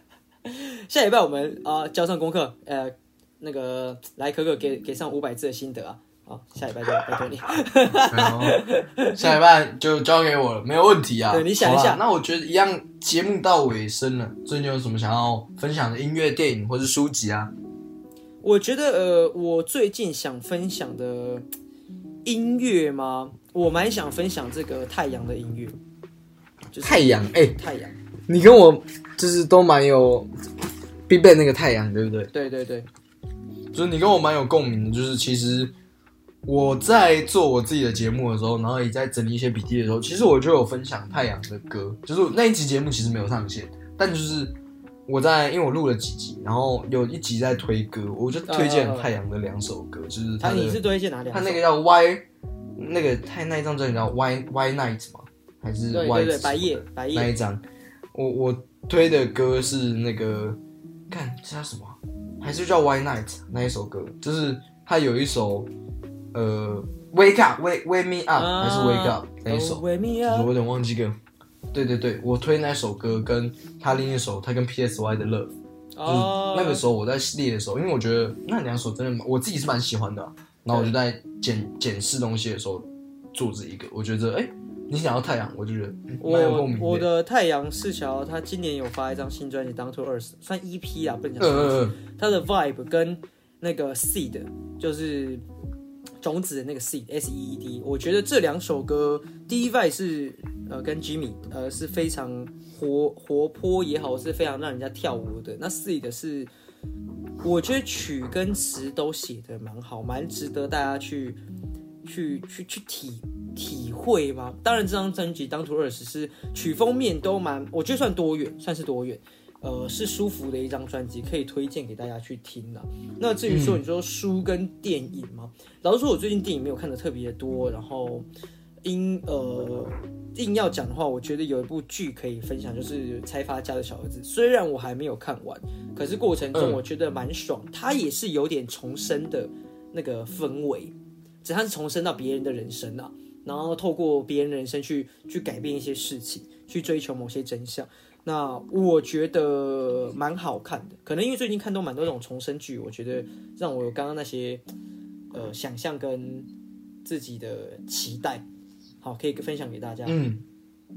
[laughs] 下礼拜我们啊、呃、交上功课，呃。那个来可可给给上五百字的心得啊，好，下礼拜就 [laughs] 拜托你，下礼拜就交给我了，没有问题啊。对，你想一下，那我觉得一样，节目到尾声了，最近有什么想要分享的音乐、电影或是书籍啊？我觉得呃，我最近想分享的音乐吗？我蛮想分享这个太阳的音乐，就是、太阳哎，太阳，你跟我就是都蛮有必备那个太阳，对不对？对对对。就是你跟我蛮有共鸣的，就是其实我在做我自己的节目的时候，然后也在整理一些笔记的时候，其实我就有分享太阳的歌。就是那一集节目其实没有上线，但就是我在因为我录了几集，然后有一集在推歌，我就推荐太阳的两首歌，就是他你是推荐哪两？他那个叫 Y，那个太那一张专辑叫 Y Y Night 吗？还是 Y 对对对白夜白夜那一张？我我推的歌是那个，看这叫什么？还是叫 Why Night 那一首歌，就是他有一首，呃，Wake Up，Wake Wake Me Up，、啊、还是 Wake Up 那一首，oh, me up. 我有点忘记歌。对对对，我推那首歌，跟他另一首，他跟 PSY 的 Love，、oh. 就是那个时候我在列的时候，因为我觉得那两首真的，我自己是蛮喜欢的、啊。然后我就在检检视东西的时候做这一个，我觉得哎。欸你想要太阳，我就觉得我我的太阳是想要他今年有发一张新专辑《Down to Earth》，算 EP 啊，不能讲。嗯他的 Vibe 跟那个 Seed 就是种子的那个 Seed S E E D，我觉得这两首歌，第一 Vibe 是呃跟 Jimmy 呃是非常活活泼也好，是非常让人家跳舞的。那 Seed 是我觉得曲跟词都写的蛮好，蛮值得大家去去去去体。体会嘛？当然，这张专辑《当涂二十》是曲风面都蛮，我觉得算多元，算是多元，呃，是舒服的一张专辑，可以推荐给大家去听的。那至于说你说书跟电影吗？嗯、老实说，我最近电影没有看的特别多，然后因呃硬要讲的话，我觉得有一部剧可以分享，就是《财阀家的小儿子》。虽然我还没有看完，可是过程中我觉得蛮爽。它也是有点重生的那个氛围，只是它是重生到别人的人生啊，然后透过别人的人生去去改变一些事情，去追求某些真相。那我觉得蛮好看的，可能因为最近看都蛮多这种重生剧，我觉得让我有刚刚那些呃想象跟自己的期待，好，可以分享给大家。嗯，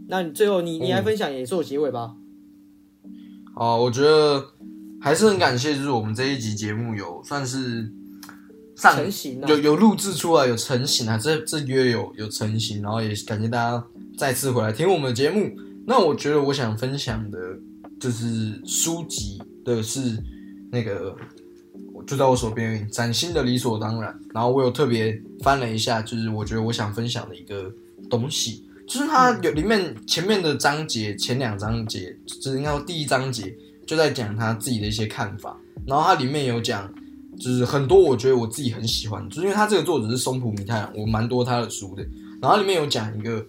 那你最后你你来分享也做结尾吧。好，我觉得还是很感谢，就是我们这一集节目有算是上成型，有有录制出来，有成型啊，这这月有有成型，然后也感谢大家再次回来听我们的节目。那我觉得我想分享的，就是书籍的是那个，就在我手边，崭新的理所当然。然后我有特别翻了一下，就是我觉得我想分享的一个东西，就是它有里面前面的章节，前两章节，就是应该说第一章节就在讲他自己的一些看法。然后它里面有讲，就是很多我觉得我自己很喜欢，就是因为他这个作者是松浦弥太郎，我蛮多他的书的。然后里面有讲一个。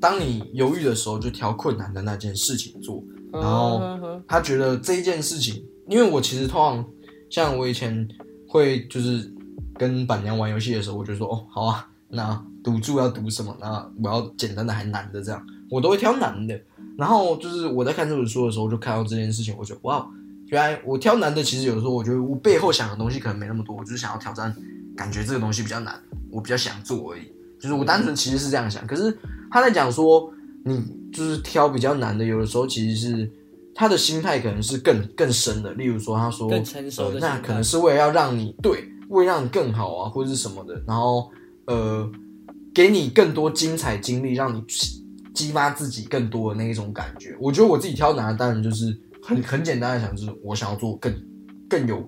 当你犹豫的时候，就挑困难的那件事情做。然后他觉得这一件事情，因为我其实通常像我以前会就是跟板娘玩游戏的时候，我就说哦，好啊，那赌注要赌什么？那我要简单的还难的这样，我都会挑难的。然后就是我在看这本书的时候，就看到这件事情，我觉得哇，原来我挑难的，其实有的时候我觉得我背后想的东西可能没那么多，我就是想要挑战，感觉这个东西比较难，我比较想做而已。就是我单纯其实是这样想，可是。他在讲说，你就是挑比较难的，有的时候其实是他的心态可能是更更深的。例如说，他说，更成熟的、呃，那可能是为了要让你对，为了让你更好啊，或者是什么的，然后呃，给你更多精彩经历，让你激发自己更多的那一种感觉。我觉得我自己挑难的，当然就是很很简单的想，就是我想要做更更有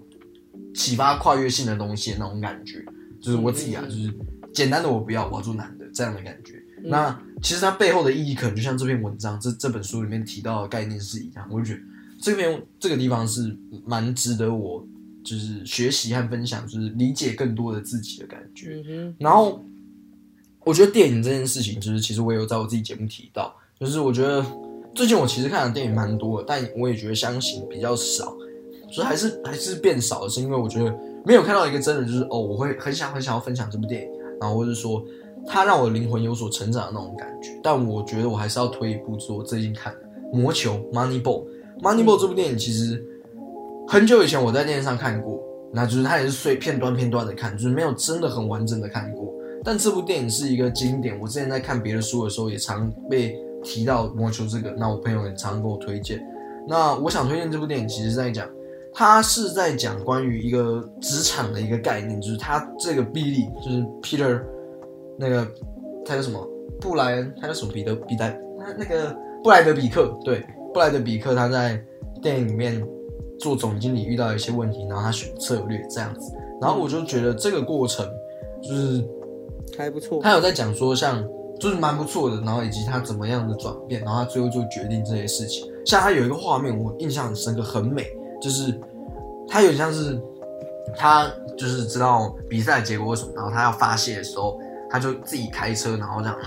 启发、跨越性的东西的那种感觉。就是我自己啊，就是简单的我不要，我要做难的这样的感觉。嗯、那其实它背后的意义，可能就像这篇文章、这这本书里面提到的概念是一样。我就觉得这边这个地方是蛮值得我就是学习和分享，就是理解更多的自己的感觉。嗯、然后我觉得电影这件事情，就是其实我也有在我自己节目提到，就是我觉得最近我其实看的电影蛮多的，但我也觉得相信比较少，所以还是还是变少的，是因为我觉得没有看到一个真的就是哦，我会很想很想要分享这部电影，然后或者说。它让我的灵魂有所成长的那种感觉，但我觉得我还是要推一部，是我最近看的《魔球》（Moneyball）。Moneyball 这部电影其实很久以前我在电视上看过，那就是它也是碎片段片段的看，就是没有真的很完整的看过。但这部电影是一个经典，我之前在看别的书的时候也常被提到《魔球》这个，那我朋友也常跟我推荐。那我想推荐这部电影，其实在讲，它是在讲关于一个职场的一个概念，就是他这个比利，就是 Peter。那个他叫什么？布莱恩，他叫什么？彼得彼得，他那个布莱德比克，对，布莱德比克，他在电影里面做总经理遇到一些问题，然后他选策略这样子，然后我就觉得这个过程就是还不错。他有在讲说，像就是蛮不错的，然后以及他怎么样的转变，然后他最后就决定这些事情。像他有一个画面，我印象很深刻，很美，就是他有点像是他就是知道比赛结果什么，然后他要发泄的时候。他就自己开车，然后这样，呃，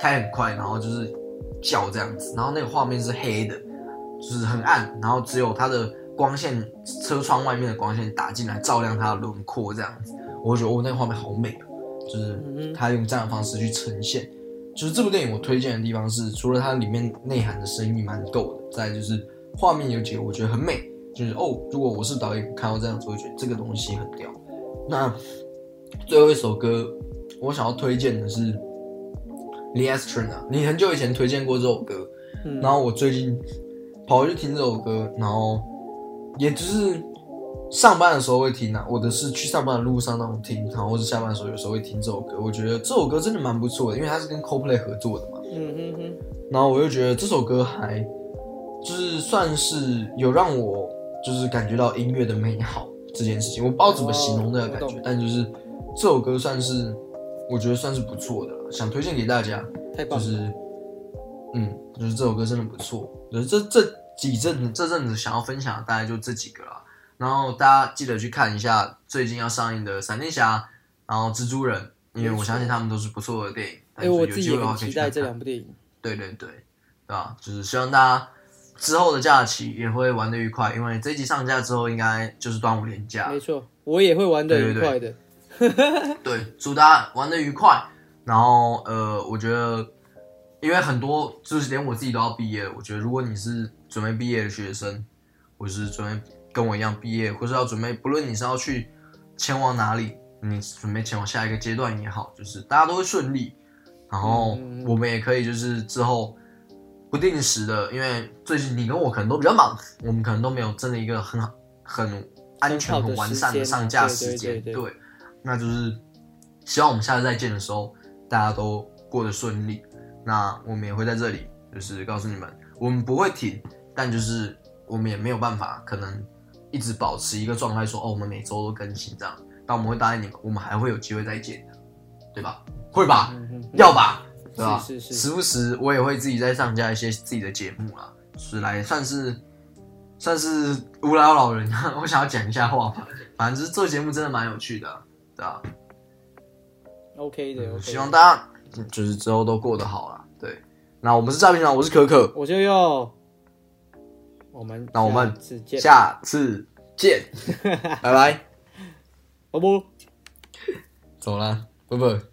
开很快，然后就是叫这样子，然后那个画面是黑的，就是很暗，然后只有他的光线，车窗外面的光线打进来，照亮他的轮廓这样子，我就觉得哦，那个画面好美啊，就是他用这样的方式去呈现，就是这部电影我推荐的地方是，除了它里面内涵的深意蛮够的，再就是画面有几个我觉得很美，就是哦，如果我是导演看到这样子，会觉得这个东西很屌。那最后一首歌。我想要推荐的是《The Astronaut》，你很久以前推荐过这首歌，嗯，然后我最近跑去听这首歌，然后也就是上班的时候会听啊，我的是去上班的路上那种听，然后或者下班的时候有时候会听这首歌。我觉得这首歌真的蛮不错的，因为它是跟 Coldplay 合作的嘛，嗯嗯嗯。然后我又觉得这首歌还就是算是有让我就是感觉到音乐的美好这件事情，我不知道怎么形容那个感觉，但就是这首歌算是。我觉得算是不错的，想推荐给大家。太棒了。就是，嗯，就是这首歌真的不错。就是这这几阵子这阵子想要分享的大概就这几个了。然后大家记得去看一下最近要上映的闪电侠，然后蜘蛛人，因为我相信他们都是不错的电影。哎、欸，我自己也很期待这两部电影。对对对，对吧？就是希望大家之后的假期也会玩的愉快，因为这一集上架之后应该就是端午连假。没错，我也会玩的愉快的。对，对，对，[laughs] [laughs] 对，祝大家玩的愉快。然后呃，我觉得，因为很多就是连我自己都要毕业了，我觉得如果你是准备毕业的学生，或是准备跟我一样毕业，或是要准备，不论你是要去前往哪里，你准备前往下一个阶段也好，就是大家都会顺利。然后我们也可以就是之后不定时的，因为最近你跟我可能都比较忙，我们可能都没有真的一个很好、很安全、很完善的上架时间。对，那就是希望我们下次再见的时候，大家都过得顺利。那我们也会在这里，就是告诉你们，我们不会停，但就是我们也没有办法，可能一直保持一个状态，说哦，我们每周都更新这样。但我们会答应你们，我们还会有机会再见的，对吧？会吧，要吧，对吧？是是是，时不时我也会自己再上架一些自己的节目啦，是来算是算是无聊老人，[laughs] 我想要讲一下话吧。反正就是做节目真的蛮有趣的，对吧？OK 的，okay 的希望大家就是之后都过得好啦。对，那我们是诈骗团，我是可可，我就要我们那我们下次见，[laughs] 拜拜，拜拜，走了，拜拜。